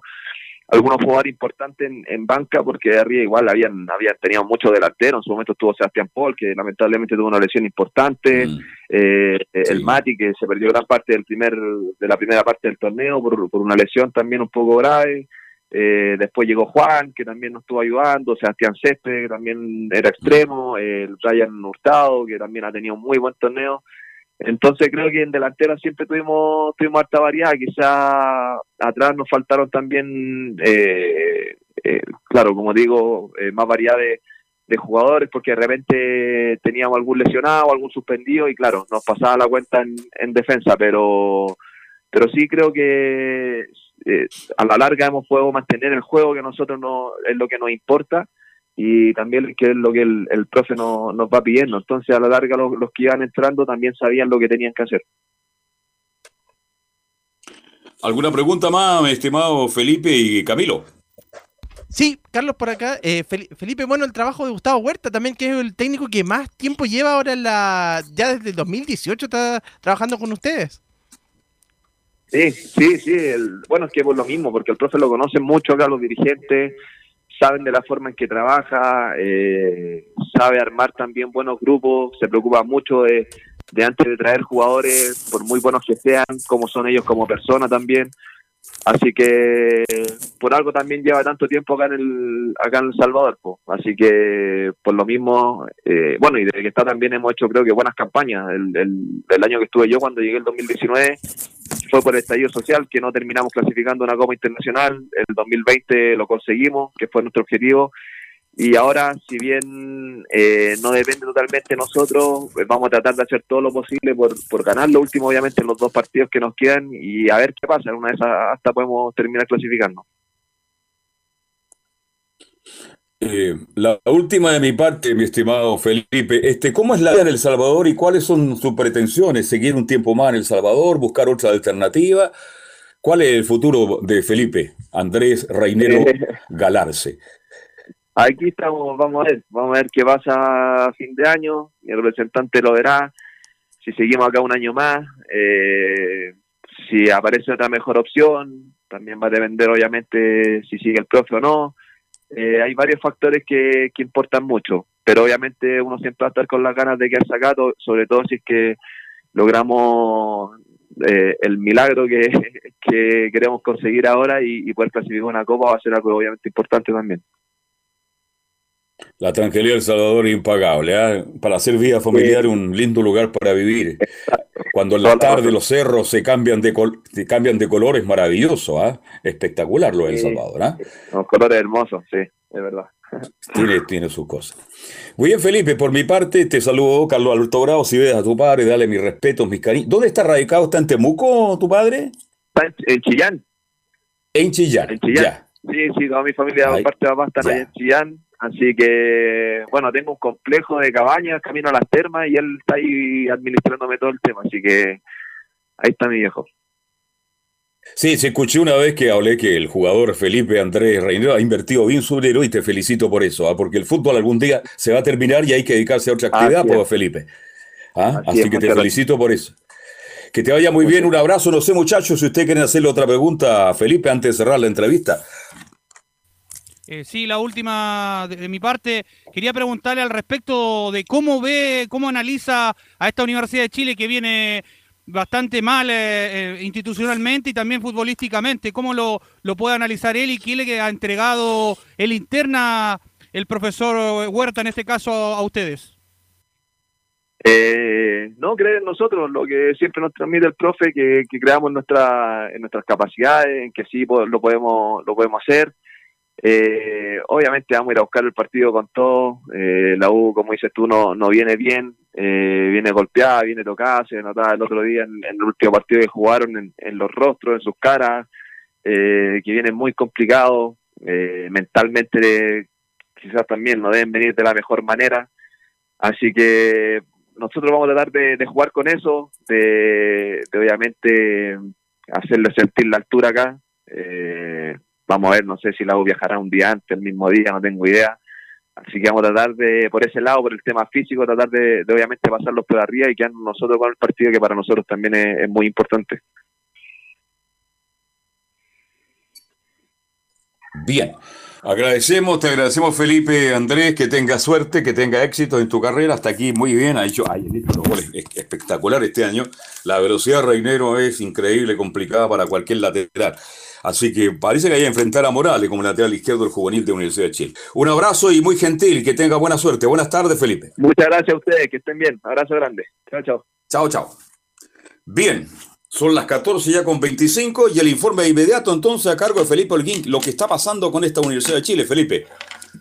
algunos jugadores importantes en, banca porque de arriba igual habían, habían tenido muchos delanteros. En su momento estuvo Sebastián Paul, que lamentablemente tuvo una lesión importante. Mm. Eh, el Mati, que se perdió gran parte del primer, de la primera parte del torneo por, por una lesión también un poco grave. Eh, después llegó Juan, que también nos estuvo ayudando. Sebastián Césped, que también era extremo. El Brian Hurtado, que también ha tenido un muy buen torneo. Entonces creo que en delantera siempre tuvimos tuvimos harta variedad, quizá atrás nos faltaron también, eh, eh, claro, como digo, eh, más variedad de, jugadores porque de repente teníamos algún lesionado, algún suspendido y claro, nos pasaba la cuenta en, defensa, pero pero sí creo que a la larga hemos podido mantener el juego que nosotros no, es lo que nos importa y también que es lo que el, el profe nos va pidiendo. Entonces, a la larga, los, que iban entrando también sabían lo que tenían que hacer. ¿Alguna pregunta más, estimado Felipe y Camilo? Sí, Carlos por acá. Eh, Felipe, bueno, el trabajo de Gustavo Huerta también, que es el técnico que más tiempo lleva ahora en la. Ya desde el 2018 está trabajando con ustedes. Sí, sí, sí. bueno, es que por lo mismo, porque el profe lo conoce mucho acá, los dirigentes, saben de la forma en que trabaja, eh, sabe armar también buenos grupos, se preocupa mucho de, antes de traer jugadores, por muy buenos que sean, como son ellos como personas también. Así que por algo también lleva tanto tiempo acá en el acá en El Salvador, así que por lo mismo, eh, bueno, y desde que está también hemos hecho creo que buenas campañas. El, el, año que estuve yo cuando llegué el 2019 fue por el estallido social que no terminamos clasificando una Copa Internacional, el 2020 lo conseguimos, que fue nuestro objetivo, y ahora, si bien eh, no depende totalmente de nosotros, pues vamos a tratar de hacer todo lo posible por, por ganar lo último, obviamente, en los dos partidos que nos quedan y a ver qué pasa. En una de esas hasta podemos terminar clasificando. Eh, la última de mi parte, mi estimado Felipe, este, ¿cómo es la vida en El Salvador y cuáles son sus pretensiones? ¿Seguir un tiempo más en El Salvador? ¿Buscar otra alternativa? ¿Cuál es el futuro de Felipe Andrés Reinero Galarce? Aquí estamos, vamos a ver, vamos a ver qué pasa a fin de año, el representante lo verá, si seguimos acá un año más, eh, si aparece otra mejor opción, también va a depender obviamente si sigue el profe o no. Eh, hay varios factores que, que importan mucho, pero obviamente uno siempre va a estar con las ganas de que sacado, sobre todo si es que logramos eh, el milagro que, que, queremos conseguir ahora y poder clasificar una copa va a ser algo obviamente importante también. La tranquilidad del Salvador es impagable. ¿eh? Para hacer vida familiar un lindo lugar para vivir. Cuando en la tarde los cerros se cambian de, se cambian de color es maravilloso. ¿eh? Espectacular lo de El Salvador. ¿eh? Los colores hermosos, sí, es verdad. Tiene, tiene sus cosas. Muy bien, Felipe, por mi parte te saludo, Carlos Alberto Bravo. Si ves a tu padre, dale mis respetos, mis cariños. ¿Dónde está radicado? ¿Está en Temuco tu padre? Está en, Chillán. En Chillán. En Chillán. Sí, sí, toda mi familia, aparte de papá, están ahí en Chillán. Así que, bueno, tengo un complejo de cabañas, camino a las termas y él está ahí administrándome todo el tema. Así que ahí está mi viejo. Sí, se escuché una vez que hablé que el jugador Felipe Andrés Reinero ha invertido bien su dinero y te felicito por eso, ¿ah? porque el fútbol algún día se va a terminar y hay que dedicarse a otra actividad, pues, Felipe. ¿Ah? Así, que te felicito por eso. Que te vaya muy bien, un abrazo. No sé, muchachos, si usted quiere hacerle otra pregunta a Felipe antes de cerrar la entrevista. Eh, sí, la última de, mi parte. Quería preguntarle al respecto de cómo ve, cómo analiza a esta Universidad de Chile que viene bastante mal eh, eh, institucionalmente y también futbolísticamente. ¿Cómo lo, lo puede analizar él y quién le ha entregado el interna el profesor Huerta en este caso a, ustedes? Eh, no, creen nosotros, lo que siempre nos transmite el profe, que, creamos nuestra, en nuestras capacidades, en que sí lo podemos, lo podemos hacer. Eh, obviamente vamos a ir a buscar el partido con todo. Eh, la U, como dices tú, no, no viene bien, eh, viene golpeada, viene tocada. Se notaba el otro día en, el último partido que jugaron en, los rostros, en sus caras, que viene muy complicado. mentalmente, quizás también no deben venir de la mejor manera. Así que nosotros vamos a tratar de, jugar con eso, de, de, obviamente hacerle sentir la altura acá. Eh, Vamos a ver, no sé si la U viajará un día antes, el mismo día, no tengo idea. Así que vamos a tratar de, por ese lado, por el tema físico, tratar de, obviamente pasarlos por arriba y quedarnos nosotros con el partido, que para nosotros también es, muy importante. Bien. Agradecemos, te agradecemos Felipe Andrés, que tenga suerte, que tenga éxito en tu carrera. Hasta aquí muy bien, ha hecho, hay hecho goles espectacular este año. La velocidad Reinero es increíble, complicada para cualquier lateral. Así que parece que hay que enfrentar a Morales como lateral izquierdo del juvenil de Universidad de Chile. Un abrazo y muy gentil, que tenga buena suerte. Buenas tardes, Felipe. Muchas gracias a ustedes, que estén bien. Abrazo grande. Chao, chao. Chao, chao. Bien, son las 14 ya con 25 y el informe inmediato entonces a cargo de Felipe Holguín, lo que está pasando con esta Universidad de Chile, Felipe.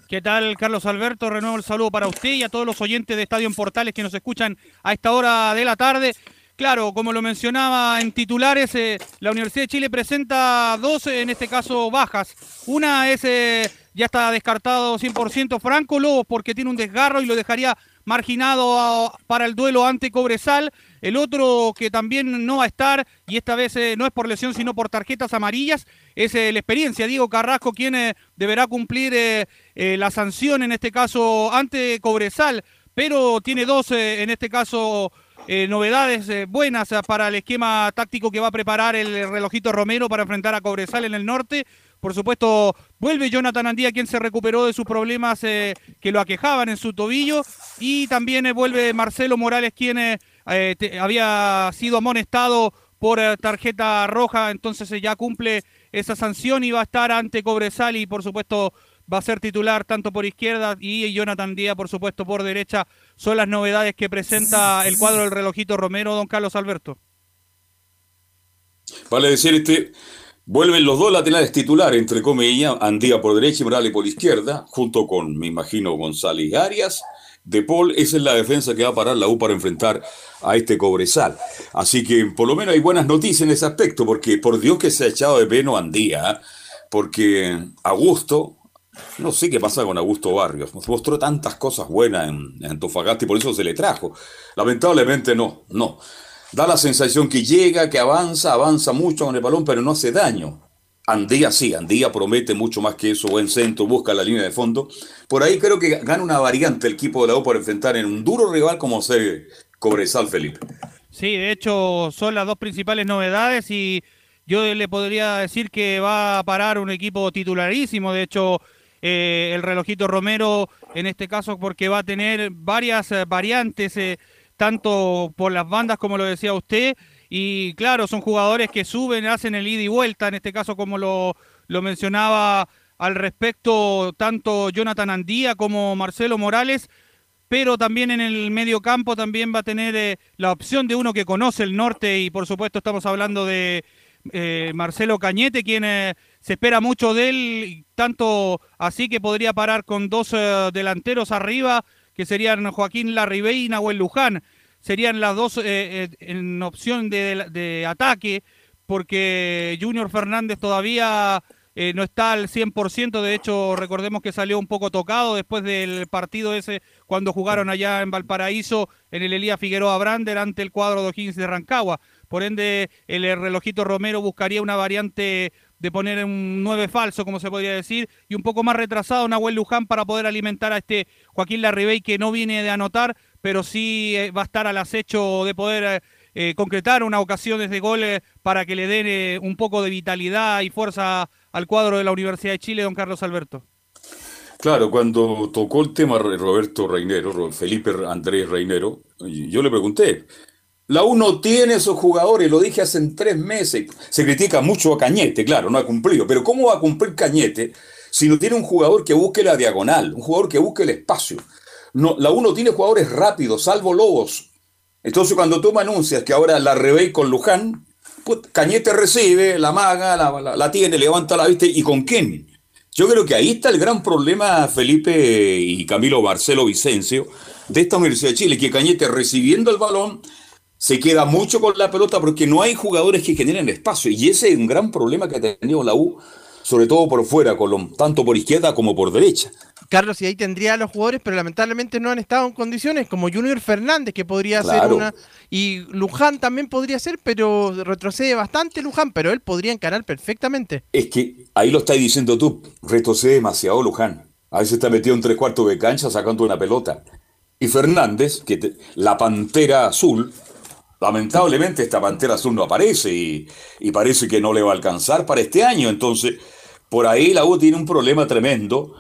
¿Qué tal, Carlos Alberto? Renuevo el saludo para usted y a todos los oyentes de Estadio en Portales que nos escuchan a esta hora de la tarde. Claro, como lo mencionaba en titulares, eh, la Universidad de Chile presenta dos, en este caso, bajas. Una es, eh, ya está descartado 100% Franco Lobos porque tiene un desgarro y lo dejaría marginado para el duelo ante Cobresal. El otro que también no va a estar, y esta vez eh, no es por lesión, sino por tarjetas amarillas, es la experiencia. Diego Carrasco, quien deberá cumplir la sanción, en este caso, ante Cobresal. Pero tiene dos, en este caso, eh, novedades eh, buenas eh, para el esquema táctico que va a preparar el relojito Romero para enfrentar a Cobresal en el norte. Por supuesto, vuelve Jonathan Andía, quien se recuperó de sus problemas que lo aquejaban en su tobillo. Y también vuelve Marcelo Morales, quien había sido amonestado por tarjeta roja. Entonces ya cumple esa sanción y va a estar ante Cobresal y, por supuesto, va a ser titular tanto por izquierda y Jonathan Díaz, por supuesto, por derecha. Son las novedades que presenta el cuadro del relojito Romero, don Carlos Alberto. Vale decir, este, vuelven los dos laterales titulares, entre comillas, Andía por derecha y Morales por izquierda, junto con, me imagino, González Arias. De Paul, esa es la defensa que va a parar la U para enfrentar a este Cobresal. Así que por lo menos hay buenas noticias en ese aspecto, porque por Dios que se ha echado de peno Andía, ¿eh? porque Augusto, no sé qué pasa con Augusto Barrios. Mostró tantas cosas buenas en, Antofagasta y por eso se le trajo. Lamentablemente no, no. Da la sensación que llega, que avanza, avanza mucho con el balón, pero no hace daño. Andía sí, Andía promete mucho más que eso, buen centro, busca la línea de fondo. Por ahí creo que gana una variante el equipo de la U para enfrentar en un duro rival como se Cobresal, Felipe. Sí, de hecho son las dos principales novedades y yo le podría decir que va a parar un equipo titularísimo. De hecho, eh, el relojito Romero en este caso porque va a tener varias eh, variantes, eh, tanto por las bandas como lo decía usted, y claro, son jugadores que suben, hacen el ida y vuelta, en este caso como lo, lo mencionaba al respecto tanto Jonathan Andía como Marcelo Morales, pero también en el medio campo también va a tener la opción de uno que conoce el norte y por supuesto estamos hablando de Marcelo Cañete, quien se espera mucho de él, tanto así que podría parar con dos eh, delanteros arriba, que serían Joaquín Larribey y Nahuel Luján. Serían las dos eh, eh, en opción de, ataque, porque Junior Fernández todavía no está al 100%, de hecho recordemos que salió un poco tocado después del partido ese cuando jugaron allá en Valparaíso en el Elías Figueroa Brander ante el cuadro de O'Higgins de Rancagua por ende el relojito Romero buscaría una variante de poner un 9 falso, como se podría decir, y un poco más retrasado Nahuel Luján para poder alimentar a este Joaquín Larribey que no viene de anotar, pero sí eh, va a estar al acecho de poder eh, eh, concretar una ocasión de gol para que le den un poco de vitalidad y fuerza al cuadro de la Universidad de Chile, don Carlos Alberto. Claro, cuando tocó el tema Roberto Reinero, Felipe Andrés Reinero, yo le pregunté, la U no tiene esos jugadores, lo dije hace tres meses. Se critica mucho a Cañete, claro, no ha cumplido, pero ¿cómo va a cumplir Cañete si no tiene un jugador que busque la diagonal, un jugador que busque el espacio? No, la U no tiene jugadores rápidos, salvo Lobos. Entonces cuando tú me anuncias que ahora la rebey con Luján, pues Cañete recibe, la maga, la, la tiene, levanta la vista, ¿y con quién? Yo creo que ahí está el gran problema, Felipe y Camilo Marcelo Vicencio, de esta Universidad de Chile, que Cañete recibiendo el balón se queda mucho con la pelota porque no hay jugadores que generen espacio. Y ese es un gran problema que ha tenido la U, sobre todo por fuera, con tanto por izquierda como por derecha. Carlos, y ahí tendría a los jugadores, pero lamentablemente no han estado en condiciones, como Junior Fernández, que podría ser una, y Luján también podría ser, pero retrocede bastante Luján, pero él podría encarar perfectamente. Es que ahí lo estás diciendo tú, retrocede demasiado Luján. A veces está metido en tres cuartos de cancha sacando una pelota. Y Fernández, que la pantera azul, lamentablemente esta pantera azul no aparece y, parece que no le va a alcanzar para este año. Entonces, por ahí la U tiene un problema tremendo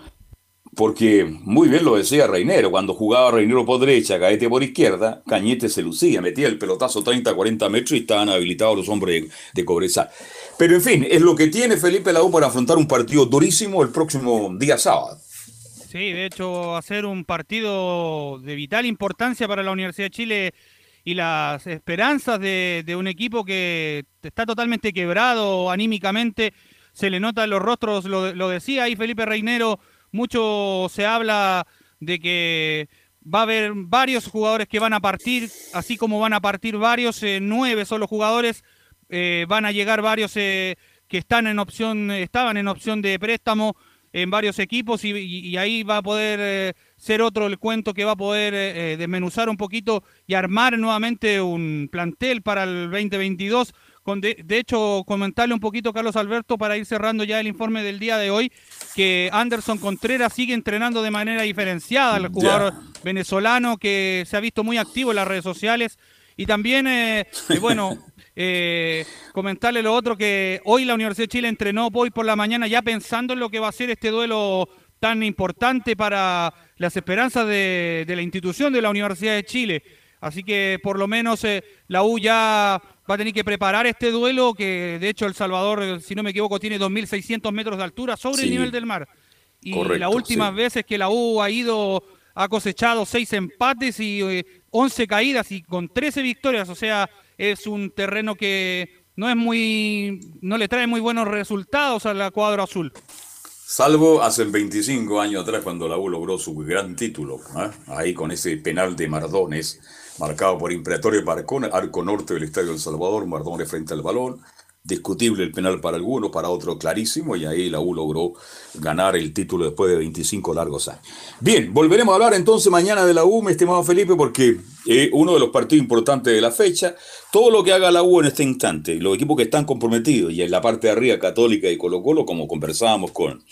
porque muy bien lo decía Reinero, cuando jugaba Reinero por derecha, Caete por izquierda, Cañete se lucía, metía el pelotazo 30, 40 metros y estaban habilitados los hombres de, de Pero en fin, es lo que tiene Felipe Lau para afrontar un partido durísimo el próximo día sábado. Sí, de hecho, hacer un partido de vital importancia para la Universidad de Chile y las esperanzas de, un equipo que está totalmente quebrado anímicamente, se le nota en los rostros, lo, decía ahí Felipe Reinero, mucho se habla de que va a haber varios jugadores que van a partir, así como van a partir varios, eh, nueve son los jugadores, eh, van a llegar varios eh, que están en opción, estaban en opción de préstamo en varios equipos y, ahí va a poder ser otro el cuento que va a poder desmenuzar un poquito y armar nuevamente un plantel para el 2022 de, hecho, comentarle un poquito, Carlos Alberto, para ir cerrando ya el informe del día de hoy, que Anderson Contreras sigue entrenando de manera diferenciada al jugador venezolano que se ha visto muy activo en las redes sociales. Y también, eh, eh, bueno, eh, comentarle lo otro, que hoy la Universidad de Chile entrenó hoy por la mañana ya pensando en lo que va a ser este duelo tan importante para las esperanzas de, de la institución de la Universidad de Chile. Así que por lo menos la U ya va a tener que preparar este duelo que de hecho El Salvador, si no me equivoco, tiene 2.600 metros de altura sobre el nivel del mar. Y las últimas veces que la U ha ido, ha cosechado seis empates y 11 eh, caídas y con 13 victorias, o sea, es un terreno que no es muy, no le trae muy buenos resultados a la cuadro azul. Salvo hace 25 años atrás cuando la U logró su gran título, ¿eh? ahí con ese penal de Mardones marcado por imperatorio Marcón, arco norte del Estadio El Salvador, Mardones frente al balón. Discutible el penal para algunos, para otros clarísimo, y ahí la U logró ganar el título después de 25 largos años. Bien, volveremos a hablar entonces mañana de la U, mi estimado Felipe, porque es uno de los partidos importantes de la fecha. Todo lo que haga la U en este instante, los equipos que están comprometidos, y en la parte de arriba, Católica y Colo Colo, como conversábamos con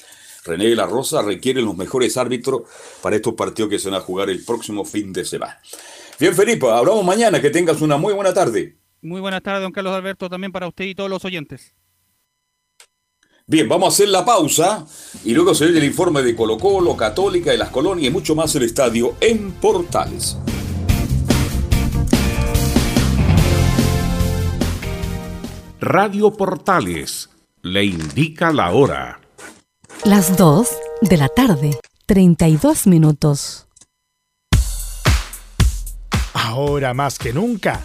René la Rosa, requieren los mejores árbitros para estos partidos que se van a jugar el próximo fin de semana. Bien, Felipe, hablamos mañana. Que tengas una muy buena tarde. Muy buenas tardes, don Carlos Alberto, también para usted y todos los oyentes. Bien, vamos a hacer la pausa y luego se ve el informe de Colo Colo, Católica, de las colonias y mucho más el estadio en Portales. Radio Portales le indica la hora. Las 2 de la tarde, 32 minutos. Ahora más que nunca,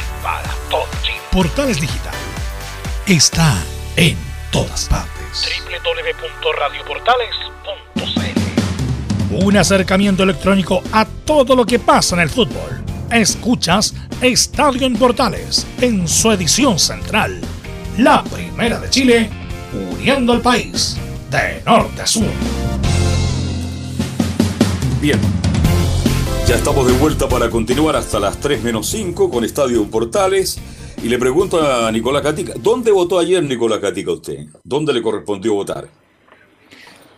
Portales Digital está en todas partes. www.radioportales.cl Un acercamiento electrónico a todo lo que pasa en el fútbol. Escuchas Estadio en Portales en su edición central. La primera de Chile, uniendo al país de norte a sur. Bien, ya estamos de vuelta para continuar hasta las 3 menos 5 con Estadio Portales. Y le pregunto a Nicolás Catica, ¿dónde votó ayer Nicolás Catica usted? ¿Dónde le correspondió votar?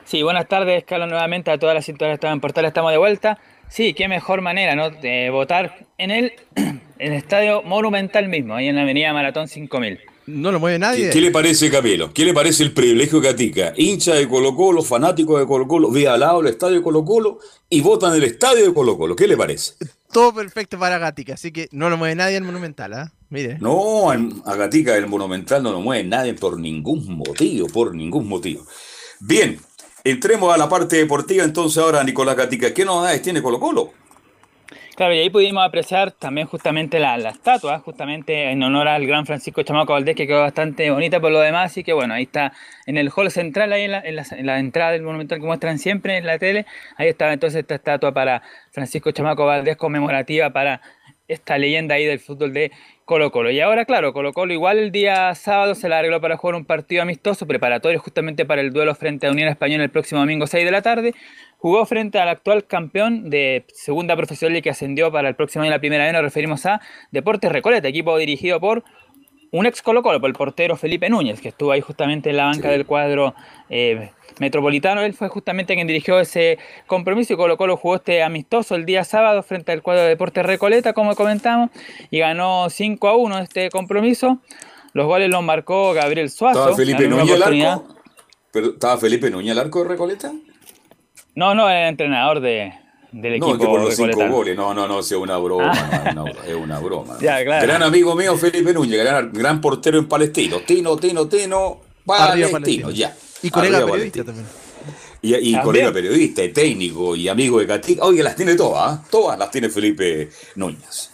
Sí, buenas tardes, Carlos, nuevamente a todas las de Estadio en Portales. Estamos de vuelta. Sí, qué mejor manera, ¿no? De votar en el, en el Estadio Monumental mismo, ahí en la Avenida Maratón 5000. No lo mueve nadie. ¿Qué, qué le parece, Camilo? ¿Qué le parece el privilegio de Gatica? Hincha de Colo Colo, fanático de Colo Colo, ve al lado el estadio de Colo Colo y vota en el estadio de Colo Colo. ¿Qué le parece? Todo perfecto para Gatica, así que no lo mueve nadie el Monumental, ¿ah? Mire. No, a Gatica el Monumental no lo mueve nadie por ningún motivo, por ningún motivo. Bien, entremos a la parte deportiva entonces ahora, Nicolás Gatica. ¿Qué novedades tiene Colo Colo? Claro, y ahí pudimos apreciar también justamente la, la, estatua, justamente en honor al gran Francisco Chamaco Valdés, que quedó bastante bonita por lo demás, así que bueno, ahí está en el hall central, ahí en la, en la, en la entrada del monumental que muestran siempre en la tele, ahí estaba entonces esta estatua para Francisco Chamaco Valdés conmemorativa para esta leyenda ahí del fútbol de Colo Colo. Y ahora, claro, Colo Colo igual el día sábado se la arregló para jugar un partido amistoso preparatorio justamente para el duelo frente a Unión Española el próximo domingo 6 de la tarde. Jugó frente al actual campeón de segunda profesional y que ascendió para el próximo año la primera vez. Nos referimos a Deportes Recoleta, equipo dirigido por un ex Colo Colo, el portero Felipe Núñez, que estuvo ahí justamente en la banca sí. del cuadro eh, metropolitano. Él fue justamente quien dirigió ese compromiso y Colo Colo jugó este amistoso el día sábado frente al cuadro de Deportes Recoleta, como comentamos, y ganó 5 a 1 este compromiso. Los goles los marcó Gabriel Suazo. ¿Estaba Felipe Núñez al arco? ¿Pero, ¿Estaba Felipe Núñez al arco de Recoleta? No, no, era entrenador de, del equipo. No, que por los cinco goles. No, no, no, es una broma. Ah. No, es una broma. ya, claro. Gran amigo mío, Felipe Núñez, gran, gran portero en Palestino. Tino, Tino, Tino, Palestino, Palestino. ya. Y colega Arriba periodista Palestino. también. Y, y colega periodista, y técnico, y amigo de Catica. Oye, las tiene todas, ¿eh? todas las tiene Felipe Núñez.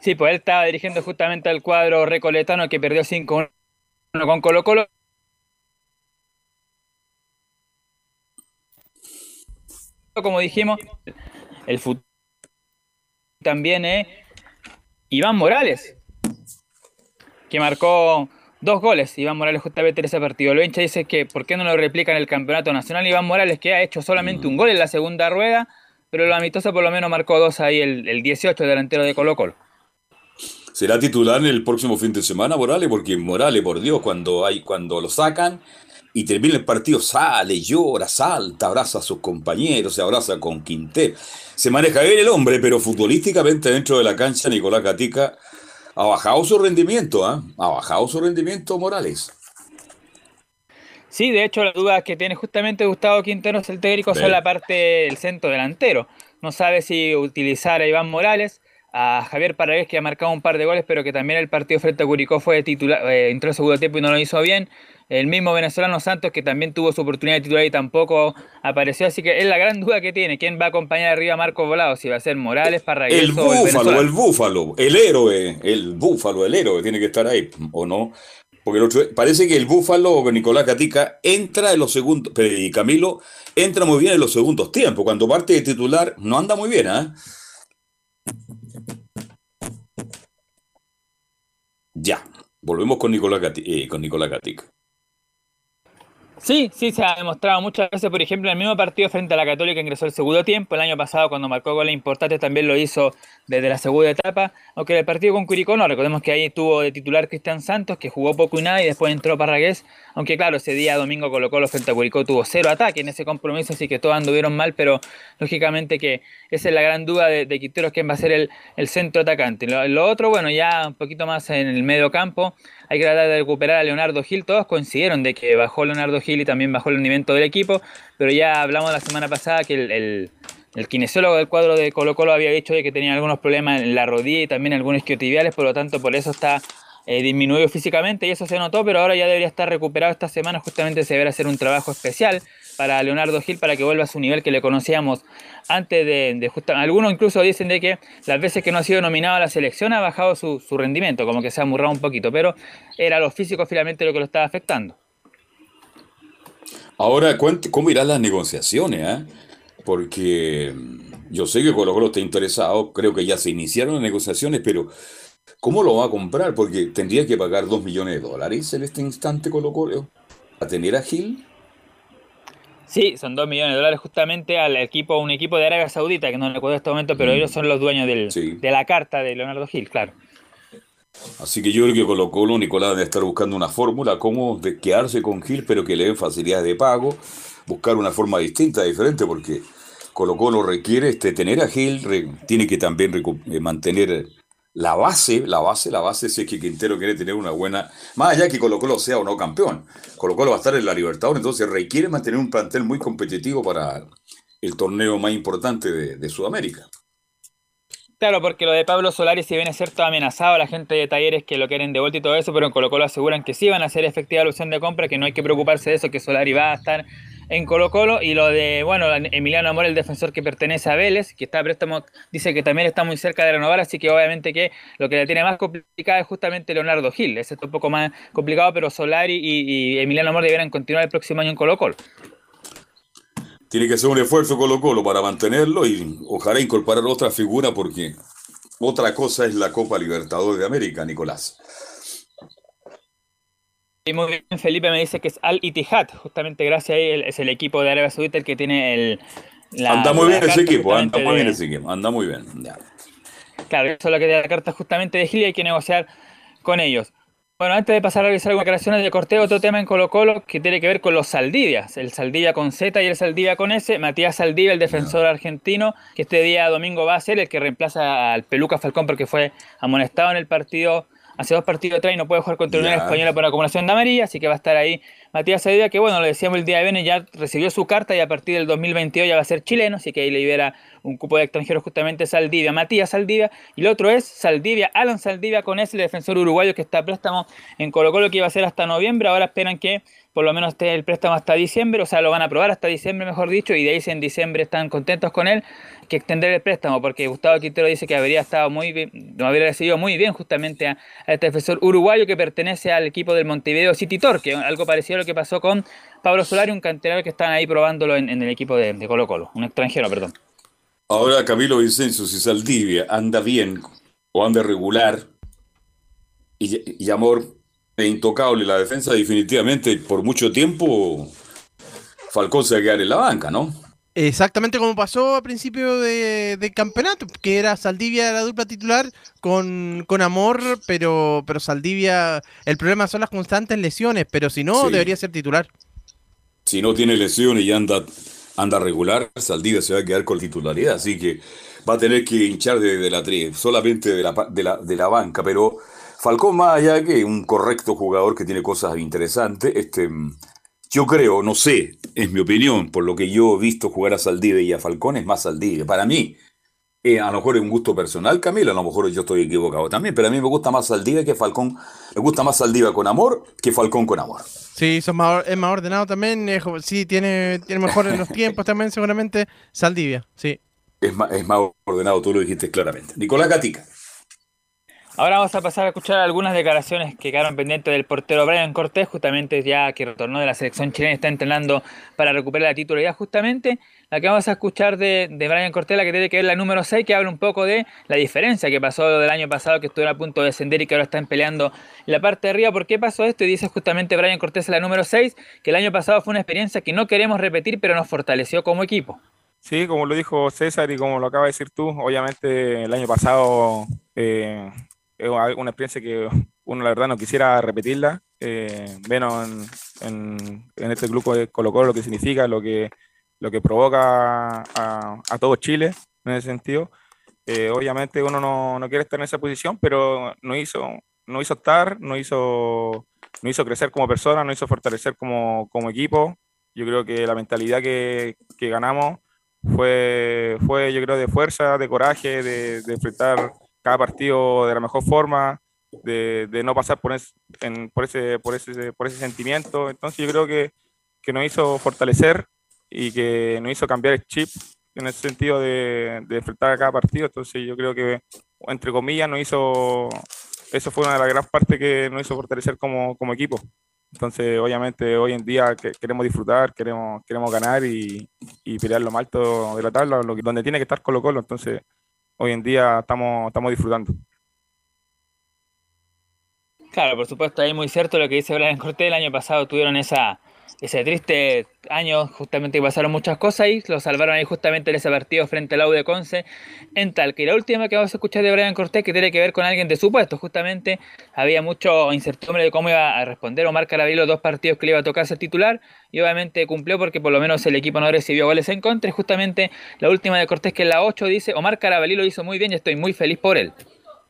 Sí, pues él estaba dirigiendo justamente al cuadro recoletano que perdió 5-1 con Colo Colo. Como dijimos, el futuro también es Iván Morales, que marcó dos goles. Iván Morales justamente en ese partido. Lo hincha dice que ¿por qué no lo replica en el campeonato nacional? Iván Morales que ha hecho solamente un gol en la segunda rueda, pero lo amistoso por lo menos marcó dos ahí el, el 18 delantero de Colo Colo. ¿Será titular el próximo fin de semana Morales? Porque Morales, por Dios, cuando, hay, cuando lo sacan y termina el partido, sale, llora, salta, abraza a sus compañeros, se abraza con Quinter. Se maneja bien el hombre, pero futbolísticamente dentro de la cancha, Nicolás Gatica ha bajado su rendimiento, ¿eh? ha bajado su rendimiento Morales. Sí, de hecho, la duda que tiene justamente Gustavo Quinteros, el técnico, son la parte del centro delantero. No sabe si utilizar a Iván Morales, a Javier Paragués, que ha marcado un par de goles, pero que también el partido frente a Curicó fue titular, eh, entró en segundo tiempo y no lo hizo bien. El mismo venezolano Santos, que también tuvo su oportunidad de titular y tampoco apareció. Así que es la gran duda que tiene. ¿Quién va a acompañar arriba a Marco Volado? Si va a ser Morales, Parragués el o el búfalo, el búfalo, el héroe, el búfalo, el héroe tiene que estar ahí, ¿o no? Porque parece que el búfalo, Nicolás Catica, entra en los segundos, y Camilo entra muy bien en los segundos tiempos. Cuando parte de titular, no anda muy bien, ¿ah? Ya, volvemos con Nicolás, eh, con Nicolás Catica. Sí, sí, se ha demostrado muchas veces, por ejemplo, en el mismo partido frente a la Católica ingresó el segundo tiempo, el año pasado cuando marcó goles importantes también lo hizo desde la segunda etapa, aunque el partido con Curicó no, recordemos que ahí tuvo de titular Cristian Santos, que jugó poco y nada, y después entró Parragués, aunque claro, ese día domingo colocó los frente a Curicó, tuvo cero ataque en ese compromiso, así que todos anduvieron mal, pero lógicamente que esa es la gran duda de, de Quinteros, quién va a ser el, el centro atacante. Lo, lo otro, bueno, ya un poquito más en el medio campo, hay que tratar de recuperar a Leonardo Gil. Todos coincidieron de que bajó Leonardo Gil y también bajó el rendimiento del equipo, pero ya hablamos la semana pasada que el, el, kinesiólogo del cuadro de Colo Colo había dicho que tenía algunos problemas en la rodilla y también algunos isquiotibiales, por lo tanto por eso está eh, disminuido físicamente y eso se notó, pero ahora ya debería estar recuperado esta semana, justamente se deberá hacer un trabajo especial para Leonardo Gil para que vuelva a su nivel que le conocíamos antes de, de Algunos incluso dicen de que las veces que no ha sido nominado a la selección ha bajado su, rendimiento, como que se ha amurrado un poquito, pero era lo físico finalmente lo que lo estaba afectando. Ahora, ¿cómo irán las negociaciones? Eh? Porque mm, yo sé que Colo Colo está interesado, creo que ya se iniciaron las negociaciones, pero ¿cómo lo va a comprar? Porque tendría que pagar 2 millones de dólares en este instante Colo Colo a tener a Gil. Sí, son 2 millones de dólares justamente al equipo, un equipo de Arabia Saudita, que no recuerdo en este momento, pero mm. ellos son los dueños de la carta de Leonardo Gil, claro. Así que yo creo que Colo Colo, Nicolás, debe estar buscando una fórmula, cómo de quedarse con Gil, pero que le den facilidades de pago, buscar una forma distinta, diferente, porque Colo Colo requiere este, tener a Gil, tiene que también eh, mantener la base, la base, la base, si es que Quintero quiere tener una buena, más allá que Colo Colo sea o no campeón, Colo Colo va a estar en la Libertadores, entonces requiere mantener un plantel muy competitivo para el torneo más importante de, Sudamérica. Claro, porque lo de Pablo Solari si viene a ser todo amenazado, la gente de talleres que lo quieren de vuelta y todo eso, pero en Colo Colo aseguran que sí van a ser efectiva la opción de compra, que no hay que preocuparse de eso, que Solari va a estar en Colo Colo y lo de, bueno, Emiliano Amor, el defensor que pertenece a Vélez, que está préstamo, dice que también está muy cerca de renovar, así que obviamente que lo que le tiene más complicado es justamente Leonardo Gil, ese es un poco más complicado, pero Solari y, Emiliano Amor deberán continuar el próximo año en Colo Colo. Tiene que ser un esfuerzo Colo Colo para mantenerlo y ojalá incorporar otra figura porque otra cosa es la Copa Libertadores de América, Nicolás. Y muy bien, Felipe me dice que es Al Ittihad, justamente gracias a él, es el equipo de Arabia Saudita el que tiene el. anda muy bien ese equipo, anda muy bien ese equipo, anda muy bien. Claro, eso es lo que da la carta justamente de Gil y hay que negociar con ellos. Bueno, antes de pasar a revisar algunas declaraciones de corteo, otro tema en Colo Colo que tiene que ver con los Saldivias, el Saldivia con Z y el Saldivia con S. Matías Saldivia, el defensor argentino, que este día domingo va a ser el que reemplaza al Peluca Falcón porque fue amonestado en el partido hace dos partidos atrás y no puede jugar contra Unión Española por acumulación de amarilla, así que va a estar ahí Matías Saldivia, que bueno, lo decíamos el día de viernes, ya recibió su carta y a partir del 2022 ya va a ser chileno, así que ahí libera un cupo de extranjeros justamente Saldivia, Matías Saldivia, y el otro es Saldivia, Alan Saldivia con ese, el defensor uruguayo que está a préstamo en Colo Colo que iba a ser hasta noviembre, ahora esperan que por lo menos esté el préstamo hasta diciembre, o sea, lo van a aprobar hasta diciembre, mejor dicho, y de ahí en diciembre están contentos con él, que extender el préstamo, porque Gustavo Quintero dice que habría estado muy bien, habría recibido muy bien justamente a, este defensor uruguayo que pertenece al equipo del Montevideo City Torque, algo parecido a lo que pasó con Pablo Solari, un canterano que están ahí probándolo en, el equipo de, Colo Colo, un extranjero, perdón. Ahora Camilo Vicencio, si Saldivia anda bien o anda regular, y, y Amor intocable la defensa, definitivamente por mucho tiempo Falcón se va a quedar en la banca, ¿no? Exactamente como pasó a principio de, campeonato, que era Saldivia la dupla titular con, Amor, pero, pero Saldivia, el problema son las constantes lesiones, pero si no, debería ser titular. Si no tiene lesiones y anda, anda regular, Saldivia se va a quedar con titularidad, así que va a tener que hinchar de, la solamente de la, de la, de la banca, pero Falcón, más allá que un correcto jugador que tiene cosas interesantes, este, Yo creo, no sé, es mi opinión, por lo que yo he visto jugar a Saldivia y a Falcón, es más Saldivia. Para mí, eh, a lo mejor es un gusto personal, Camilo, a lo mejor yo estoy equivocado también, pero a mí me gusta más Saldivia que Falcón. Me gusta más Saldivia con amor que Falcón con amor. Sí, son más, es más ordenado también. sí, tiene, tiene mejor en los tiempos también, seguramente. Saldivia, sí. Es más, es más ordenado, tú lo dijiste claramente. Nicolás Gatica. Ahora vamos a pasar a escuchar algunas declaraciones que quedaron pendientes del portero Brian Cortés, justamente ya que retornó de la selección chilena, está entrenando para recuperar la titularidad justamente. La que vamos a escuchar de, de Brian Cortés, la que tiene que ver la número 6, que habla un poco de la diferencia que pasó del año pasado, que estuvo a punto de descender y que ahora están peleando la parte de arriba. ¿Por qué pasó esto? Y dice justamente Brian Cortés la número 6, que el año pasado fue una experiencia que no queremos repetir, pero nos fortaleció como equipo. Sí, como lo dijo César y como lo acaba de decir tú, obviamente el año pasado eh, es una experiencia que uno la verdad no quisiera repetirla. Eh, en, en, este grupo de Colo Colo lo que significa, lo que, lo que provoca a, a todo Chile en ese sentido. Eh, obviamente uno no, no, quiere estar en esa posición, pero no hizo, no hizo estar, no hizo, no hizo crecer como persona, no hizo fortalecer como, como equipo. Yo creo que la mentalidad que, que ganamos fue, fue, yo creo, de fuerza, de coraje, de, de enfrentar cada partido de la mejor forma, de, de no pasar por, en, por, ese, por, ese, por ese sentimiento. Entonces yo creo que, que nos hizo fortalecer y que nos hizo cambiar el chip en el sentido de, de enfrentar a cada partido. Entonces yo creo que, entre comillas, nos hizo, eso fue una de las grandes partes que nos hizo fortalecer como, como equipo. Entonces, obviamente, hoy en día queremos disfrutar, queremos, queremos ganar y, y pelear lo más alto de la tabla, donde tiene que estar Colo Colo. Entonces, hoy en día estamos, estamos disfrutando. Claro, por supuesto, ahí muy cierto lo que dice Brian Cortés. El año pasado tuvieron esa, ese triste año, justamente que pasaron muchas cosas y lo salvaron ahí justamente en ese partido frente al Aude Conce en Talca. Y la última que vamos a escuchar de Brian Cortés, que tiene que ver con alguien de su puesto, justamente había mucho incertidumbre de cómo iba a responder Omar Caraballo los dos partidos que le iba a tocar ser titular y obviamente cumplió porque por lo menos el equipo no recibió goles en contra. Y justamente la última de Cortés, que es la 8, dice: Omar Carabalí lo hizo muy bien y estoy muy feliz por él.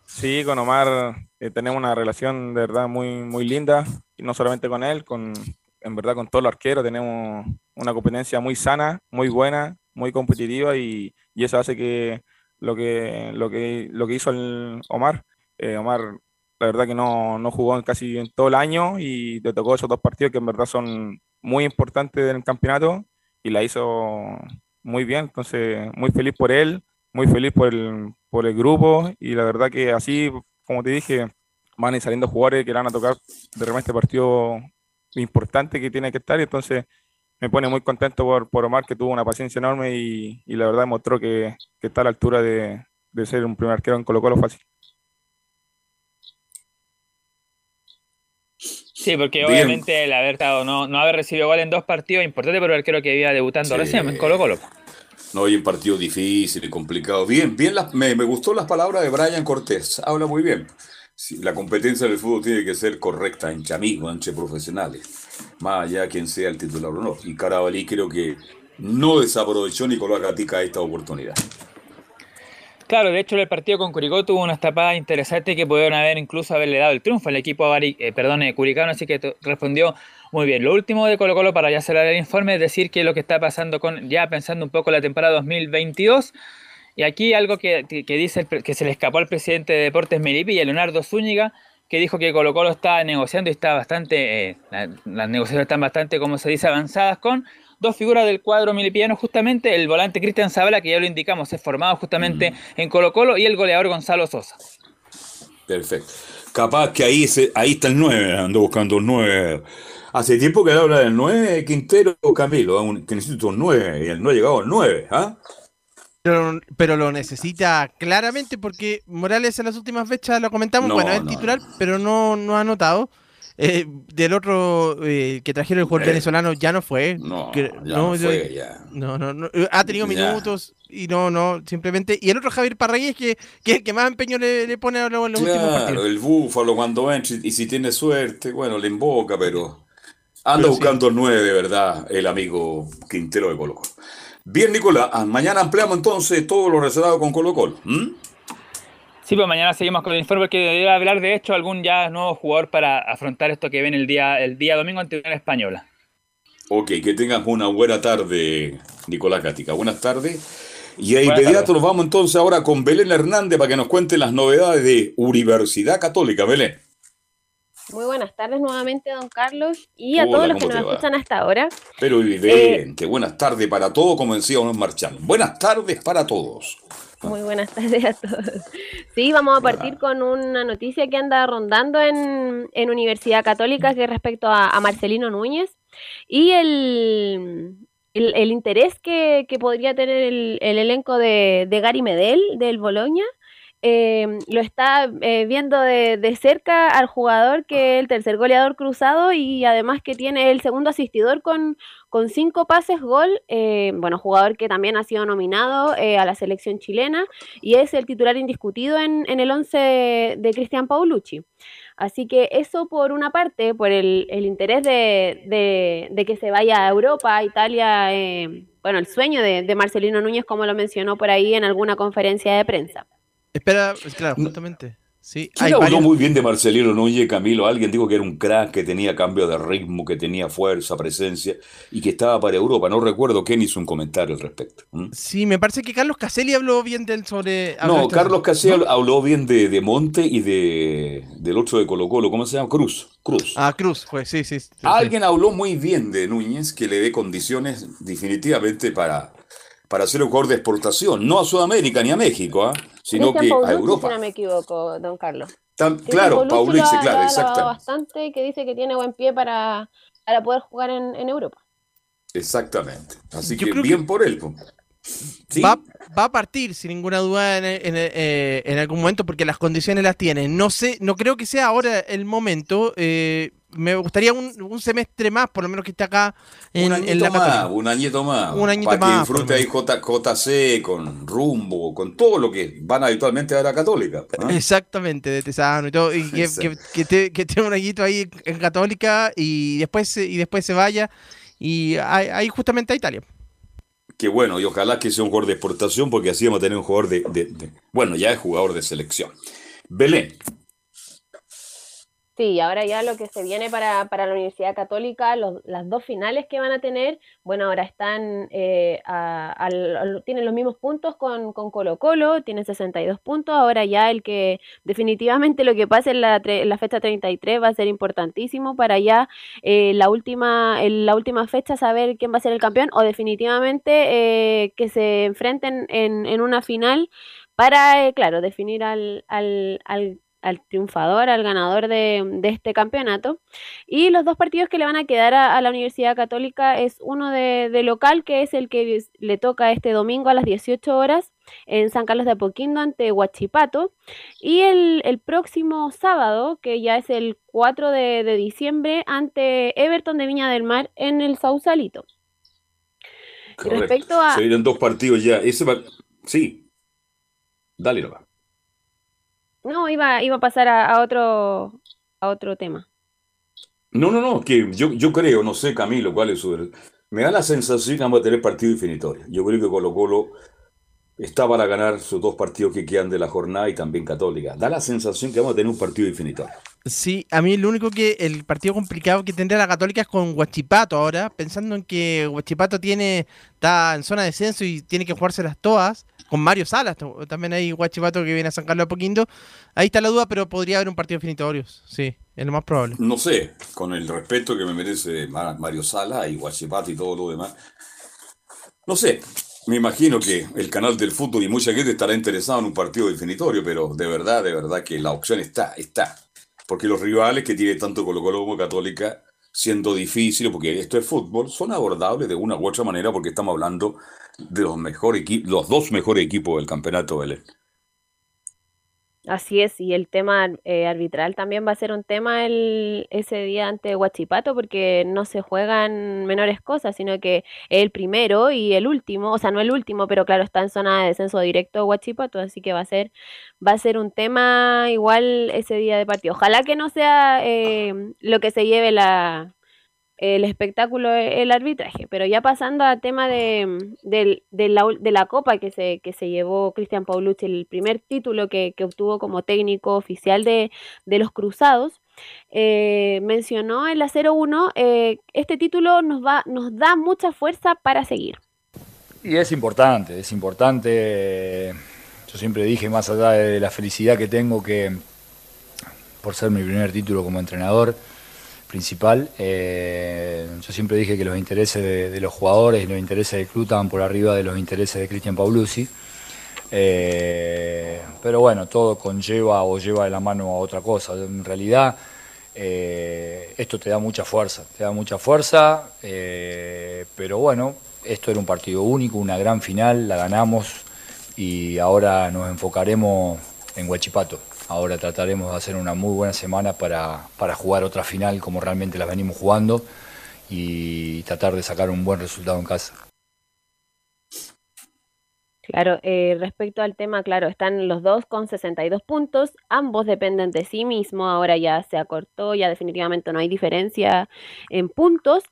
Sí, con Omar eh, tenemos una relación de verdad muy, muy linda, y no solamente con él, con, en verdad con todos los arqueros tenemos una competencia muy sana, muy buena, muy competitiva y, y eso hace que lo que, lo que, lo que hizo el Omar, eh, Omar la verdad que no, no jugó casi en todo el año y le tocó esos dos partidos que en verdad son muy importantes del campeonato y la hizo muy bien, entonces muy feliz por él, muy feliz por el, por el grupo y la verdad que así, como te dije, van a ir saliendo jugadores que van a tocar de repente este partido importante que tiene que estar y entonces me pone muy contento por, por Omar que tuvo una paciencia enorme y, y la verdad demostró que, que, está a la altura de, de, ser un primer arquero en Colo Colo fácil. Sí, porque obviamente el haber estado, no, no haber recibido gol en dos partidos importante para el arquero que iba debutando sí. recién en Colo Colo. No, hay un partido difícil y complicado. Bien, bien, la, me, me gustó las palabras de Brian Cortés. Habla muy bien. La competencia del fútbol tiene que ser correcta entre amigos, entre profesionales, más allá quien sea el titular o no. Y Carabalí creo que no desaprovechó Nicolás Gatica esta oportunidad. Claro, de hecho el partido con Curicó tuvo unas tapadas interesantes que pudieron haber incluso haberle dado el triunfo al equipo Bari, eh, perdón, Curicano, así que respondió muy bien. Lo último de Colo Colo para ya cerrar el informe es decir que lo que está pasando con, ya pensando un poco la temporada 2022, y aquí algo que, que, dice que se le escapó al presidente de Deportes Melipi y a Leonardo Zúñiga, que dijo que Colo Colo está negociando y está bastante, eh, la, las negociaciones están bastante, como se dice, avanzadas con dos figuras del cuadro milipiano, justamente el volante Cristian Zabala, que ya lo indicamos, es formado justamente en Colo Colo, y el goleador Gonzalo Sosa. Perfecto. Capaz que ahí, se, ahí está el 9, ando buscando el 9. Hace tiempo que habla del 9, Quintero Camilo, que necesito un 9, y el no ha llegado al 9, ¿ah? Pero, pero, lo necesita claramente porque Morales en las últimas fechas lo comentamos, no, bueno, es no, titular, pero no, no ha anotado. Eh, del otro eh, que trajeron el jugador eh, venezolano ya no fue. No, que, ya no, fue, ya. No, no, ha tenido ya. minutos y no, no, simplemente. Y el otro Javier Parragués que, que es el que más empeño le, le pone a los, claro, últimos partidos. el búfalo cuando entra y si tiene suerte, bueno, le invoca, pero anda pero buscando el sí. 9 de verdad el amigo Quintero de Colo Colo. Bien, Nicolás, ah, mañana ampliamos entonces todo lo relacionado con Colo Colo. ¿Mm? Sí, pues mañana seguimos con el informe que debería hablar de hecho algún ya nuevo jugador para afrontar esto que viene el día, el día domingo ante la Española. Ok, que tengas una buena tarde, Nicolás Gatica. Buenas tardes. Y de inmediato nos vamos entonces ahora con Belén Hernández para que nos cuente las novedades de Universidad Católica. Belén. Muy buenas tardes nuevamente, don Carlos, y a todos los que nos escuchan hasta ahora. Pero evidente, buenas tardes para todos, como decía unos marchando. Buenas tardes para todos. Muy buenas tardes a todos. Sí, vamos a partir con una noticia que anda rondando en, Universidad Católica que es respecto a, Marcelino Núñez y el, el, interés que, podría tener el, elenco de, de, Gary Medel del Boloña eh, lo está eh, viendo de, cerca al jugador que es el tercer goleador cruzado y además que tiene el segundo asistidor con, con cinco pases gol, eh, bueno, jugador que también ha sido nominado a la selección chilena y es el titular indiscutido en, el 11 de, Cristian Paulucci. Así que eso por una parte, por el, interés de, de, que se vaya a Europa, a Italia, bueno, el sueño de Marcelino Núñez, como lo mencionó por ahí en alguna conferencia de prensa. Espera, claro, justamente. Sí, habló muy bien de Marcelino Núñez, Camilo? Alguien dijo que era un crack, que tenía cambio de ritmo, que tenía fuerza, presencia y que estaba para Europa. No recuerdo quién hizo un comentario al respecto. Sí, me parece que Carlos Caselli habló bien del sobre. No, Carlos Caselli habló bien de, de, Monte y de del otro de Colo Colo. ¿Cómo se llama? Cruz. Cruz. Ah, Cruz, pues sí, sí. Alguien habló muy bien de Núñez, que le dé condiciones definitivamente para para ser un jugador de exportación, no a Sudamérica ni a México, ¿ah? Sino que a Europa. Si no me equivoco, don Carlos. claro, Paulice, claro, exacto. bastante que dice que tiene buen pie para, para poder jugar en, en Europa. Exactamente. Así que bien por él. Va, va, a partir sin ninguna duda en, en, eh, en, algún momento porque las condiciones las tiene. No sé, no creo que sea ahora el momento. Eh, me gustaría un, semestre más, por lo menos que esté acá en, un la más, Un añito más. Un añito para que disfrute ahí JC, con Rumbo, con todo lo que van habitualmente a la Católica. ¿ah? Exactamente, de Tesano y todo. Y que, que, que, tenga un añito ahí en Católica y después, y después se vaya. Y ahí justamente a Italia. Qué bueno, y ojalá que sea un jugador de exportación, porque así vamos a tener un jugador de bueno, ya es jugador de selección. Belén, Sí, ahora ya lo que se viene para, para la Universidad Católica, las dos finales que van a tener, bueno, ahora están, eh, tienen los mismos puntos con, con, Colo Colo, tienen 62 puntos, ahora ya el que definitivamente lo que pase en la, la fecha 33 va a ser importantísimo para ya eh, la, última, en la última fecha saber quién va a ser el campeón o definitivamente eh, que se enfrenten en, en una final para, claro, definir al, al, al al triunfador, al ganador de, este campeonato. Y los dos partidos que le van a quedar a, la Universidad Católica es uno de, local, que es el que le toca este domingo a las 18 horas en San Carlos de Apoquindo ante Huachipato. Y el, próximo sábado, que ya es el 4 de, diciembre, ante Everton de Viña del Mar en el Sausalito. Respecto a... Se vienen dos partidos ya. Ese Sí. Dale, va. No, iba, iba a pasar a, otro, a otro tema. No, no, no, que yo, yo creo, no sé Camilo cuál es su... Me da la sensación que vamos a tener partido infinitorio. Yo creo que Colo Colo está para ganar sus dos partidos que quedan de la jornada y también Católica. Da la sensación que vamos a tener un partido infinitorio. Sí, a mí lo único que el partido complicado que tendría la Católica es con Huachipato ahora, pensando en que Huachipato tiene está en zona de descenso y tiene que jugárselas todas con Mario Salas, también hay Guachipato que viene a San Carlos Poquindo. Ahí está la duda, pero podría haber un partido definitorio, sí, es lo más probable. No sé, con el respeto que me merece Mario Salas y Guachipato y todo lo demás. No sé, me imagino que el canal del fútbol y mucha gente estará interesado en un partido definitorio, pero de verdad, de verdad que la opción está, está. Porque los rivales que tiene tanto Colo Colo como Católica, siendo difíciles, porque esto es fútbol, son abordables de una u otra manera porque estamos hablando de los, mejores los dos mejores equipos del campeonato Belén. Así es, y el tema eh, arbitral también va a ser un tema el, ese día ante Huachipato, porque no se juegan menores cosas, sino que el primero y el último, o sea, no el último, pero claro, está en zona de descenso directo Huachipato, así que va a ser, va a ser un tema igual ese día de partido. Ojalá que no sea eh, lo que se lleve la, el espectáculo, e, el arbitraje. Pero ya pasando al tema de, la, de la, copa que se, que se llevó Cristian Paulucci, el primer título que, obtuvo como técnico oficial de, los Cruzados. eh, mencionó en la 01, eh, este título nos, va, nos da mucha fuerza para seguir. Y es importante, es importante. Yo siempre dije, más allá de la felicidad que tengo, que por ser mi primer título como entrenador principal, eh, yo siempre dije que los intereses de, los jugadores y los intereses del club estaban por arriba de los intereses de Cristian Paulucci. pero bueno, todo conlleva o lleva de la mano a otra cosa. En realidad, eh, esto te da mucha fuerza, te da mucha fuerza, eh, pero bueno, esto era un partido único, una gran final, la ganamos y ahora nos enfocaremos en Huachipato. Ahora trataremos de hacer una muy buena semana para, para jugar otra final como realmente la venimos jugando y tratar de sacar un buen resultado en casa. Claro, eh, respecto al tema, claro, están los dos con 62 puntos, ambos dependen de sí mismo, ahora ya se acortó, ya definitivamente no hay diferencia en puntos.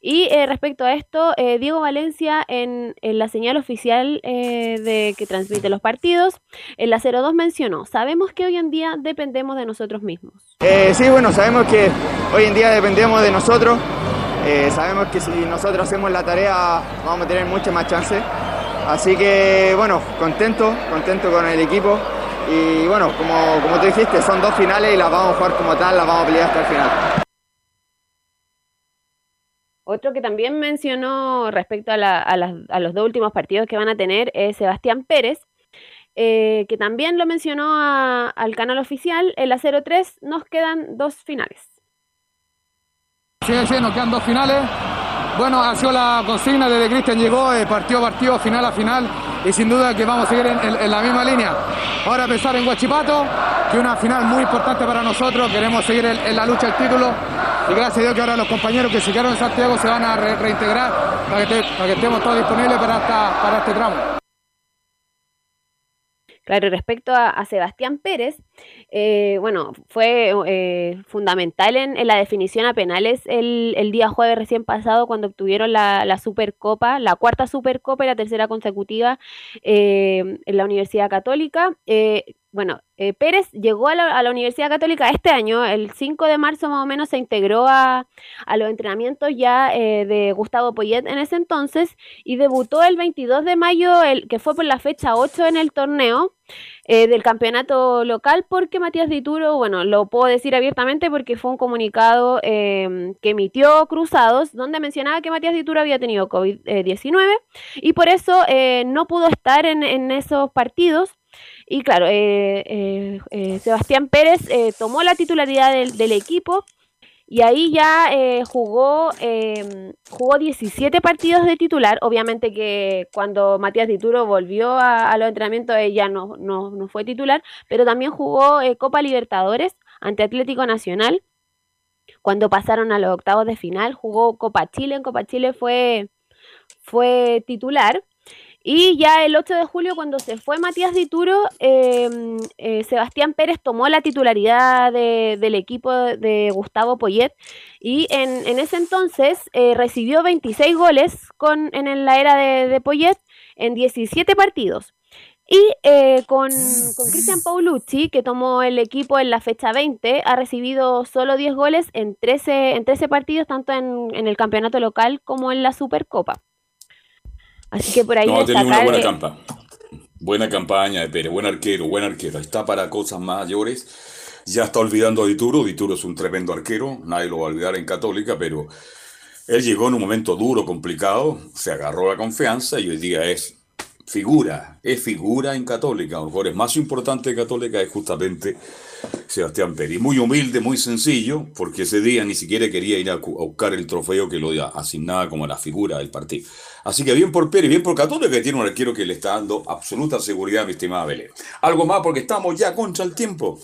Y eh, respecto a esto, eh, Diego Valencia en, la señal oficial de que transmite los partidos, en la 02 mencionó, sabemos que hoy en día dependemos de nosotros mismos. sí, bueno, sabemos que hoy en día dependemos de nosotros, sabemos que si nosotros hacemos la tarea vamos a tener mucha más chance. Así que bueno, contento, contento con el equipo. Y bueno, como, como tú dijiste, son dos finales y las vamos a jugar como tal, las vamos a pelear hasta el final. Otro que también mencionó respecto a, los dos últimos partidos que van a tener es Sebastián Pérez, eh, que también lo mencionó al canal oficial. En la 03 nos quedan dos finales. Sí, sí, nos quedan dos finales. Bueno, ha sido la consigna desde Cristian llegó, partido a partido, final a final, y sin duda que vamos a seguir en, la misma línea. Ahora pensar en Huachipato, que una final muy importante para nosotros, queremos seguir en, la lucha del título, y gracias a Dios que ahora los compañeros que se quedaron en Santiago se van a reintegrar para que, estemos todos disponibles para este tramo. Claro, respecto a, Sebastián Pérez, eh, bueno, fue eh, fundamental en, la definición a penales el, día jueves recién pasado cuando obtuvieron la, Supercopa, la cuarta Supercopa y la tercera consecutiva eh, en la Universidad Católica bueno, eh, Pérez llegó a la, Universidad Católica este año, el 5 de marzo más o menos se integró a, los entrenamientos ya eh, de Gustavo Poyet en ese entonces y debutó el 22 de mayo, el, que fue por la fecha 8 en el torneo eh, del campeonato local, porque Matías Dituro, bueno, lo puedo decir abiertamente porque fue un comunicado que emitió Cruzados, donde mencionaba que Matías Dituro había tenido COVID-19 y por eso no pudo estar en, en esos partidos. Y claro, eh, eh, eh, Sebastián Pérez tomó la titularidad del, equipo y ahí ya jugó, em, jugó 17 partidos de titular. Obviamente que cuando Matías Dituro volvió a, los entrenamientos ella no, no, no, fue titular, pero también jugó Copa Libertadores ante Atlético Nacional. Cuando pasaron a los octavos de final, jugó Copa Chile. En Copa Chile fue, fue titular. Y ya el 8 de julio, cuando se fue Matías Dituro, em, eh, Sebastián Pérez tomó la titularidad del equipo de Gustavo Poyet y en, ese entonces eh, recibió 26 goles con, en la era de, de Poyet en 17 partidos. Y eh, con, con Cristian Paulucci, que tomó el equipo en la fecha 20, ha recibido solo 10 goles en 13, en 13 partidos, tanto en, en el campeonato local como en la Supercopa. Así que por ahí. No, ha tenido una buena campaña. Buena campaña de Pérez, buen arquero, buen arquero. Está para cosas mayores. Ya está olvidando a Dituro. Dituro es un tremendo arquero. Nadie lo va a olvidar en Católica, pero él llegó en un momento duro, complicado. Se agarró la confianza y hoy día es figura. Es figura en Católica. A lo mejor es más importante de Católica es justamente Sebastián Pérez. Muy humilde, muy sencillo, porque ese día ni siquiera quería ir a buscar el trofeo que lo asignaba como la figura del partido. Así que bien por Pérez, bien por Católica, que tiene un arquero que le está dando absoluta seguridad, mi estimada Belén. Algo más porque estamos ya contra el tiempo.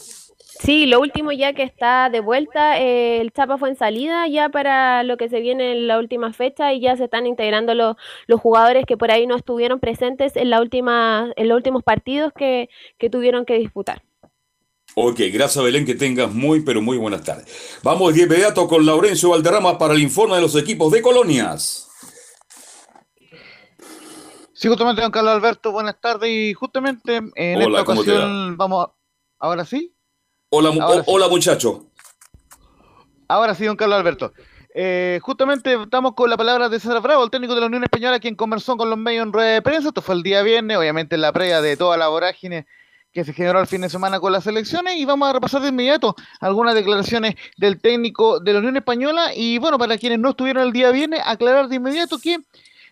Sí, lo último ya que está de vuelta, eh, el Chapa fue en salida ya para lo que se viene en la última fecha y ya se están integrando los, los jugadores que por ahí no estuvieron presentes en, la última, en los últimos partidos que, que tuvieron que disputar. Ok, gracias Belén, que tengas muy, pero muy buenas tardes. Vamos de inmediato con Laurencio Valderrama para el informe de los equipos de colonias. Sí, justamente, don Carlos Alberto, buenas tardes. Y justamente en esta ocasión vamos, ahora sí. Hola, hola muchacho. Ahora sí, don Carlos Alberto. Eh, justamente estamos con la palabra de César Bravo, el técnico de la Unión Española, quien conversó con los medios en rueda de prensa. Esto fue el día viernes, obviamente en la previa de toda la vorágine que se generó el fin de semana con las elecciones y vamos a repasar de inmediato algunas declaraciones del técnico de la Unión Española y bueno, para quienes no estuvieron el día viernes, aclarar de inmediato que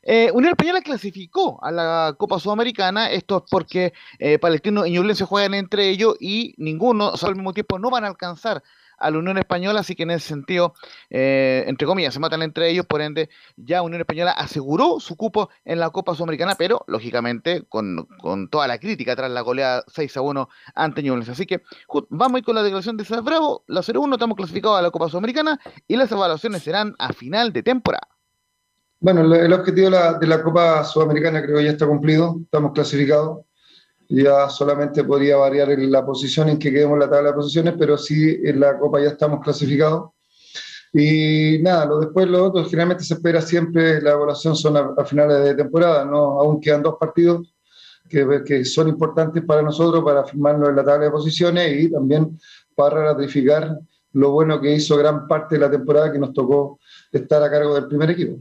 eh, Unión Española clasificó a la Copa Sudamericana, esto es porque eh, Palestino y Ñublense juegan entre ellos y ninguno, o al mismo tiempo no van a alcanzar a la Unión Española, así que en ese sentido, eh, entre comillas, se matan entre ellos, por ende, ya Unión Española aseguró su cupo en la Copa Sudamericana, pero lógicamente con, toda la crítica tras la goleada 6 a 1 ante Ñublense. Así que vamos a ir con la declaración de César Bravo, la 0-1, estamos clasificados a la Copa Sudamericana y las evaluaciones serán a final de temporada. Bueno, el objetivo de la, de la Copa Sudamericana creo ya está cumplido, estamos clasificados ya solamente podría variar en la posición en que quedemos en la tabla de posiciones, pero sí en la Copa ya estamos clasificados. Y nada, lo después lo otro, generalmente se espera siempre, la evaluación son a, finales de temporada, ¿no? aún quedan dos partidos que, que, son importantes para nosotros, para firmarlo en la tabla de posiciones y también para ratificar lo bueno que hizo gran parte de la temporada que nos tocó estar a cargo del primer equipo.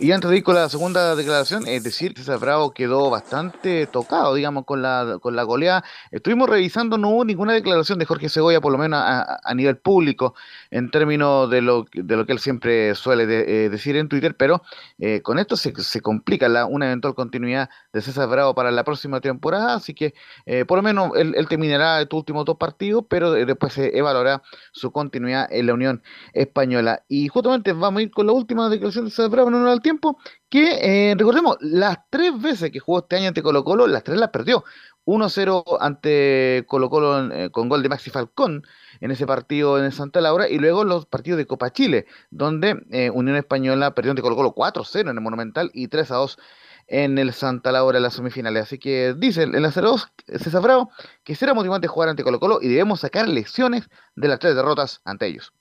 Y antes de ir con la segunda declaración, es decir, César Bravo quedó bastante tocado, digamos, con la, con la goleada. Estuvimos revisando, no hubo ninguna declaración de Jorge Segoya, por lo menos a, nivel público, en términos de lo, de lo que él siempre suele eh, decir en Twitter, pero eh, con esto se, se complica una eventual continuidad de César Bravo para la próxima temporada, así que eh, por lo menos él, terminará estos últimos dos partidos, pero después se evaluará su continuidad en la Unión Española. Y justamente vamos a ir con la última declaración de César Bravo en honor al que eh, recordemos, las tres veces que jugó este año ante Colo Colo, las tres las perdió. 1-0 ante Colo Colo eh, con gol de Maxi Falcón en ese partido en Santa Laura y luego los partidos de Copa Chile, donde eh, Unión Española perdió ante Colo Colo 4-0 en el Monumental y 3-2 en el Santa Laura en las semifinales. Así que dice en la 0-2 César Bravo que será motivante jugar ante Colo Colo y debemos sacar lecciones de las tres derrotas ante ellos.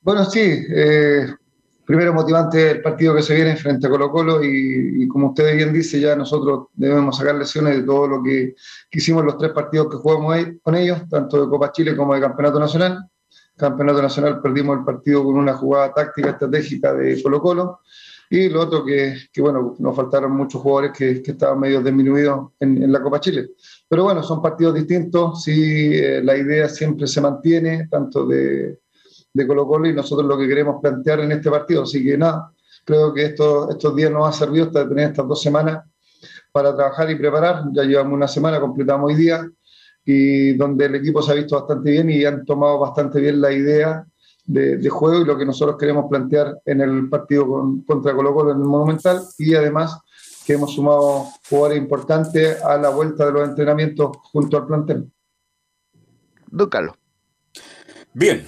Bueno, sí, eh, primero motivante el partido que se viene frente a Colo Colo y, como usted bien dice, ya nosotros debemos sacar lesiones de todo lo que, hicimos en los tres partidos que jugamos con ellos, tanto de Copa Chile como de Campeonato Nacional. Campeonato Nacional perdimos el partido con una jugada táctica estratégica de Colo Colo y lo otro que, que bueno, nos faltaron muchos jugadores que, que estaban medio disminuidos en, en, la Copa Chile. Pero bueno, son partidos distintos, sí, eh, la idea siempre se mantiene, tanto de, de Colo Colo y nosotros lo que queremos plantear en este partido. Así que nada, creo que estos, estos días nos ha servido hasta tener estas dos semanas para trabajar y preparar. Ya llevamos una semana, completamos hoy día y donde el equipo se ha visto bastante bien y han tomado bastante bien la idea de, juego y lo que nosotros queremos plantear en el partido contra Colo Colo en el Monumental y además que hemos sumado jugadores importantes a la vuelta de los entrenamientos junto al plantel. Don Carlos. Bien,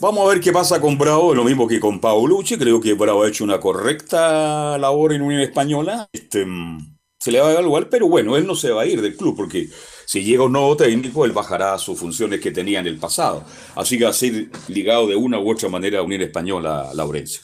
Vamos a ver qué pasa con Bravo, lo mismo que con Paolucci. Creo que Bravo ha hecho una correcta labor en Unión Española. Este, mm, se le va a evaluar, pero bueno, él no se va a ir del club porque si llega un nuevo técnico, él bajará sus funciones que tenía en el pasado. Así que va a ser ligado de una u otra manera a Unión Española, Laurencio.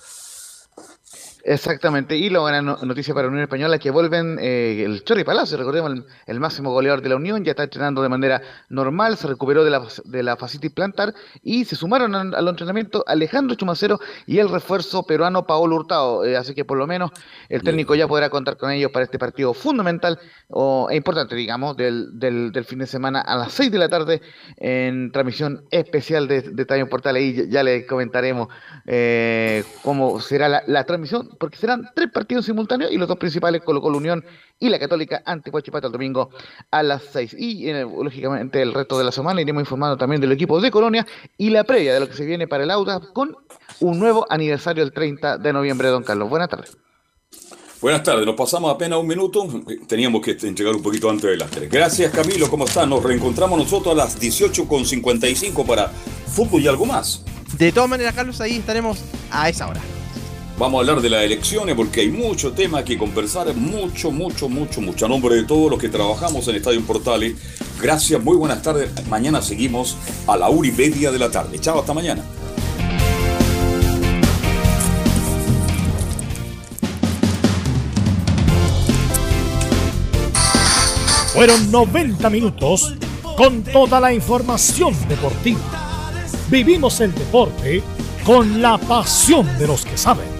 Exactamente, y la buena noticia para la Unión Española es que vuelven eh, el Chorri Palacio, recordemos el, máximo goleador de la Unión, ya está entrenando de manera normal, se recuperó de la, de la fascitis plantar y se sumaron al, entrenamiento Alejandro Chumacero y el refuerzo peruano Paolo Hurtado, eh, así que por lo menos el técnico ya podrá contar con ellos para este partido fundamental o, e importante, digamos, del, del, del, fin de semana a las 6 de la tarde en transmisión especial de, de Portal, ahí ya, les comentaremos eh, cómo será la transmisión porque serán tres partidos simultáneos y los dos principales Colo Colo Unión y la Católica ante Huachipato el domingo a las seis. Y eh, lógicamente el resto de la semana iremos informando también del equipo de Colonia y la previa de lo que se viene para el Auda con un nuevo aniversario el 30 de noviembre, don Carlos. Buenas tardes. Buenas tardes, nos pasamos apenas un minuto, teníamos que entregar un poquito antes de las tres. Gracias Camilo, ¿cómo están? Nos reencontramos nosotros a las 18.55 para fútbol y algo más. De todas maneras, Carlos, ahí estaremos a esa hora. Vamos a hablar de las elecciones porque hay mucho tema que conversar, mucho, mucho, mucho, mucho. A nombre de todos los que trabajamos en Estadio Portales, gracias, muy buenas tardes. Mañana seguimos a la una y media de la tarde. Chao, hasta mañana. Fueron 90 minutos con toda la información deportiva Vivimos el deporte con la pasión de los que saben.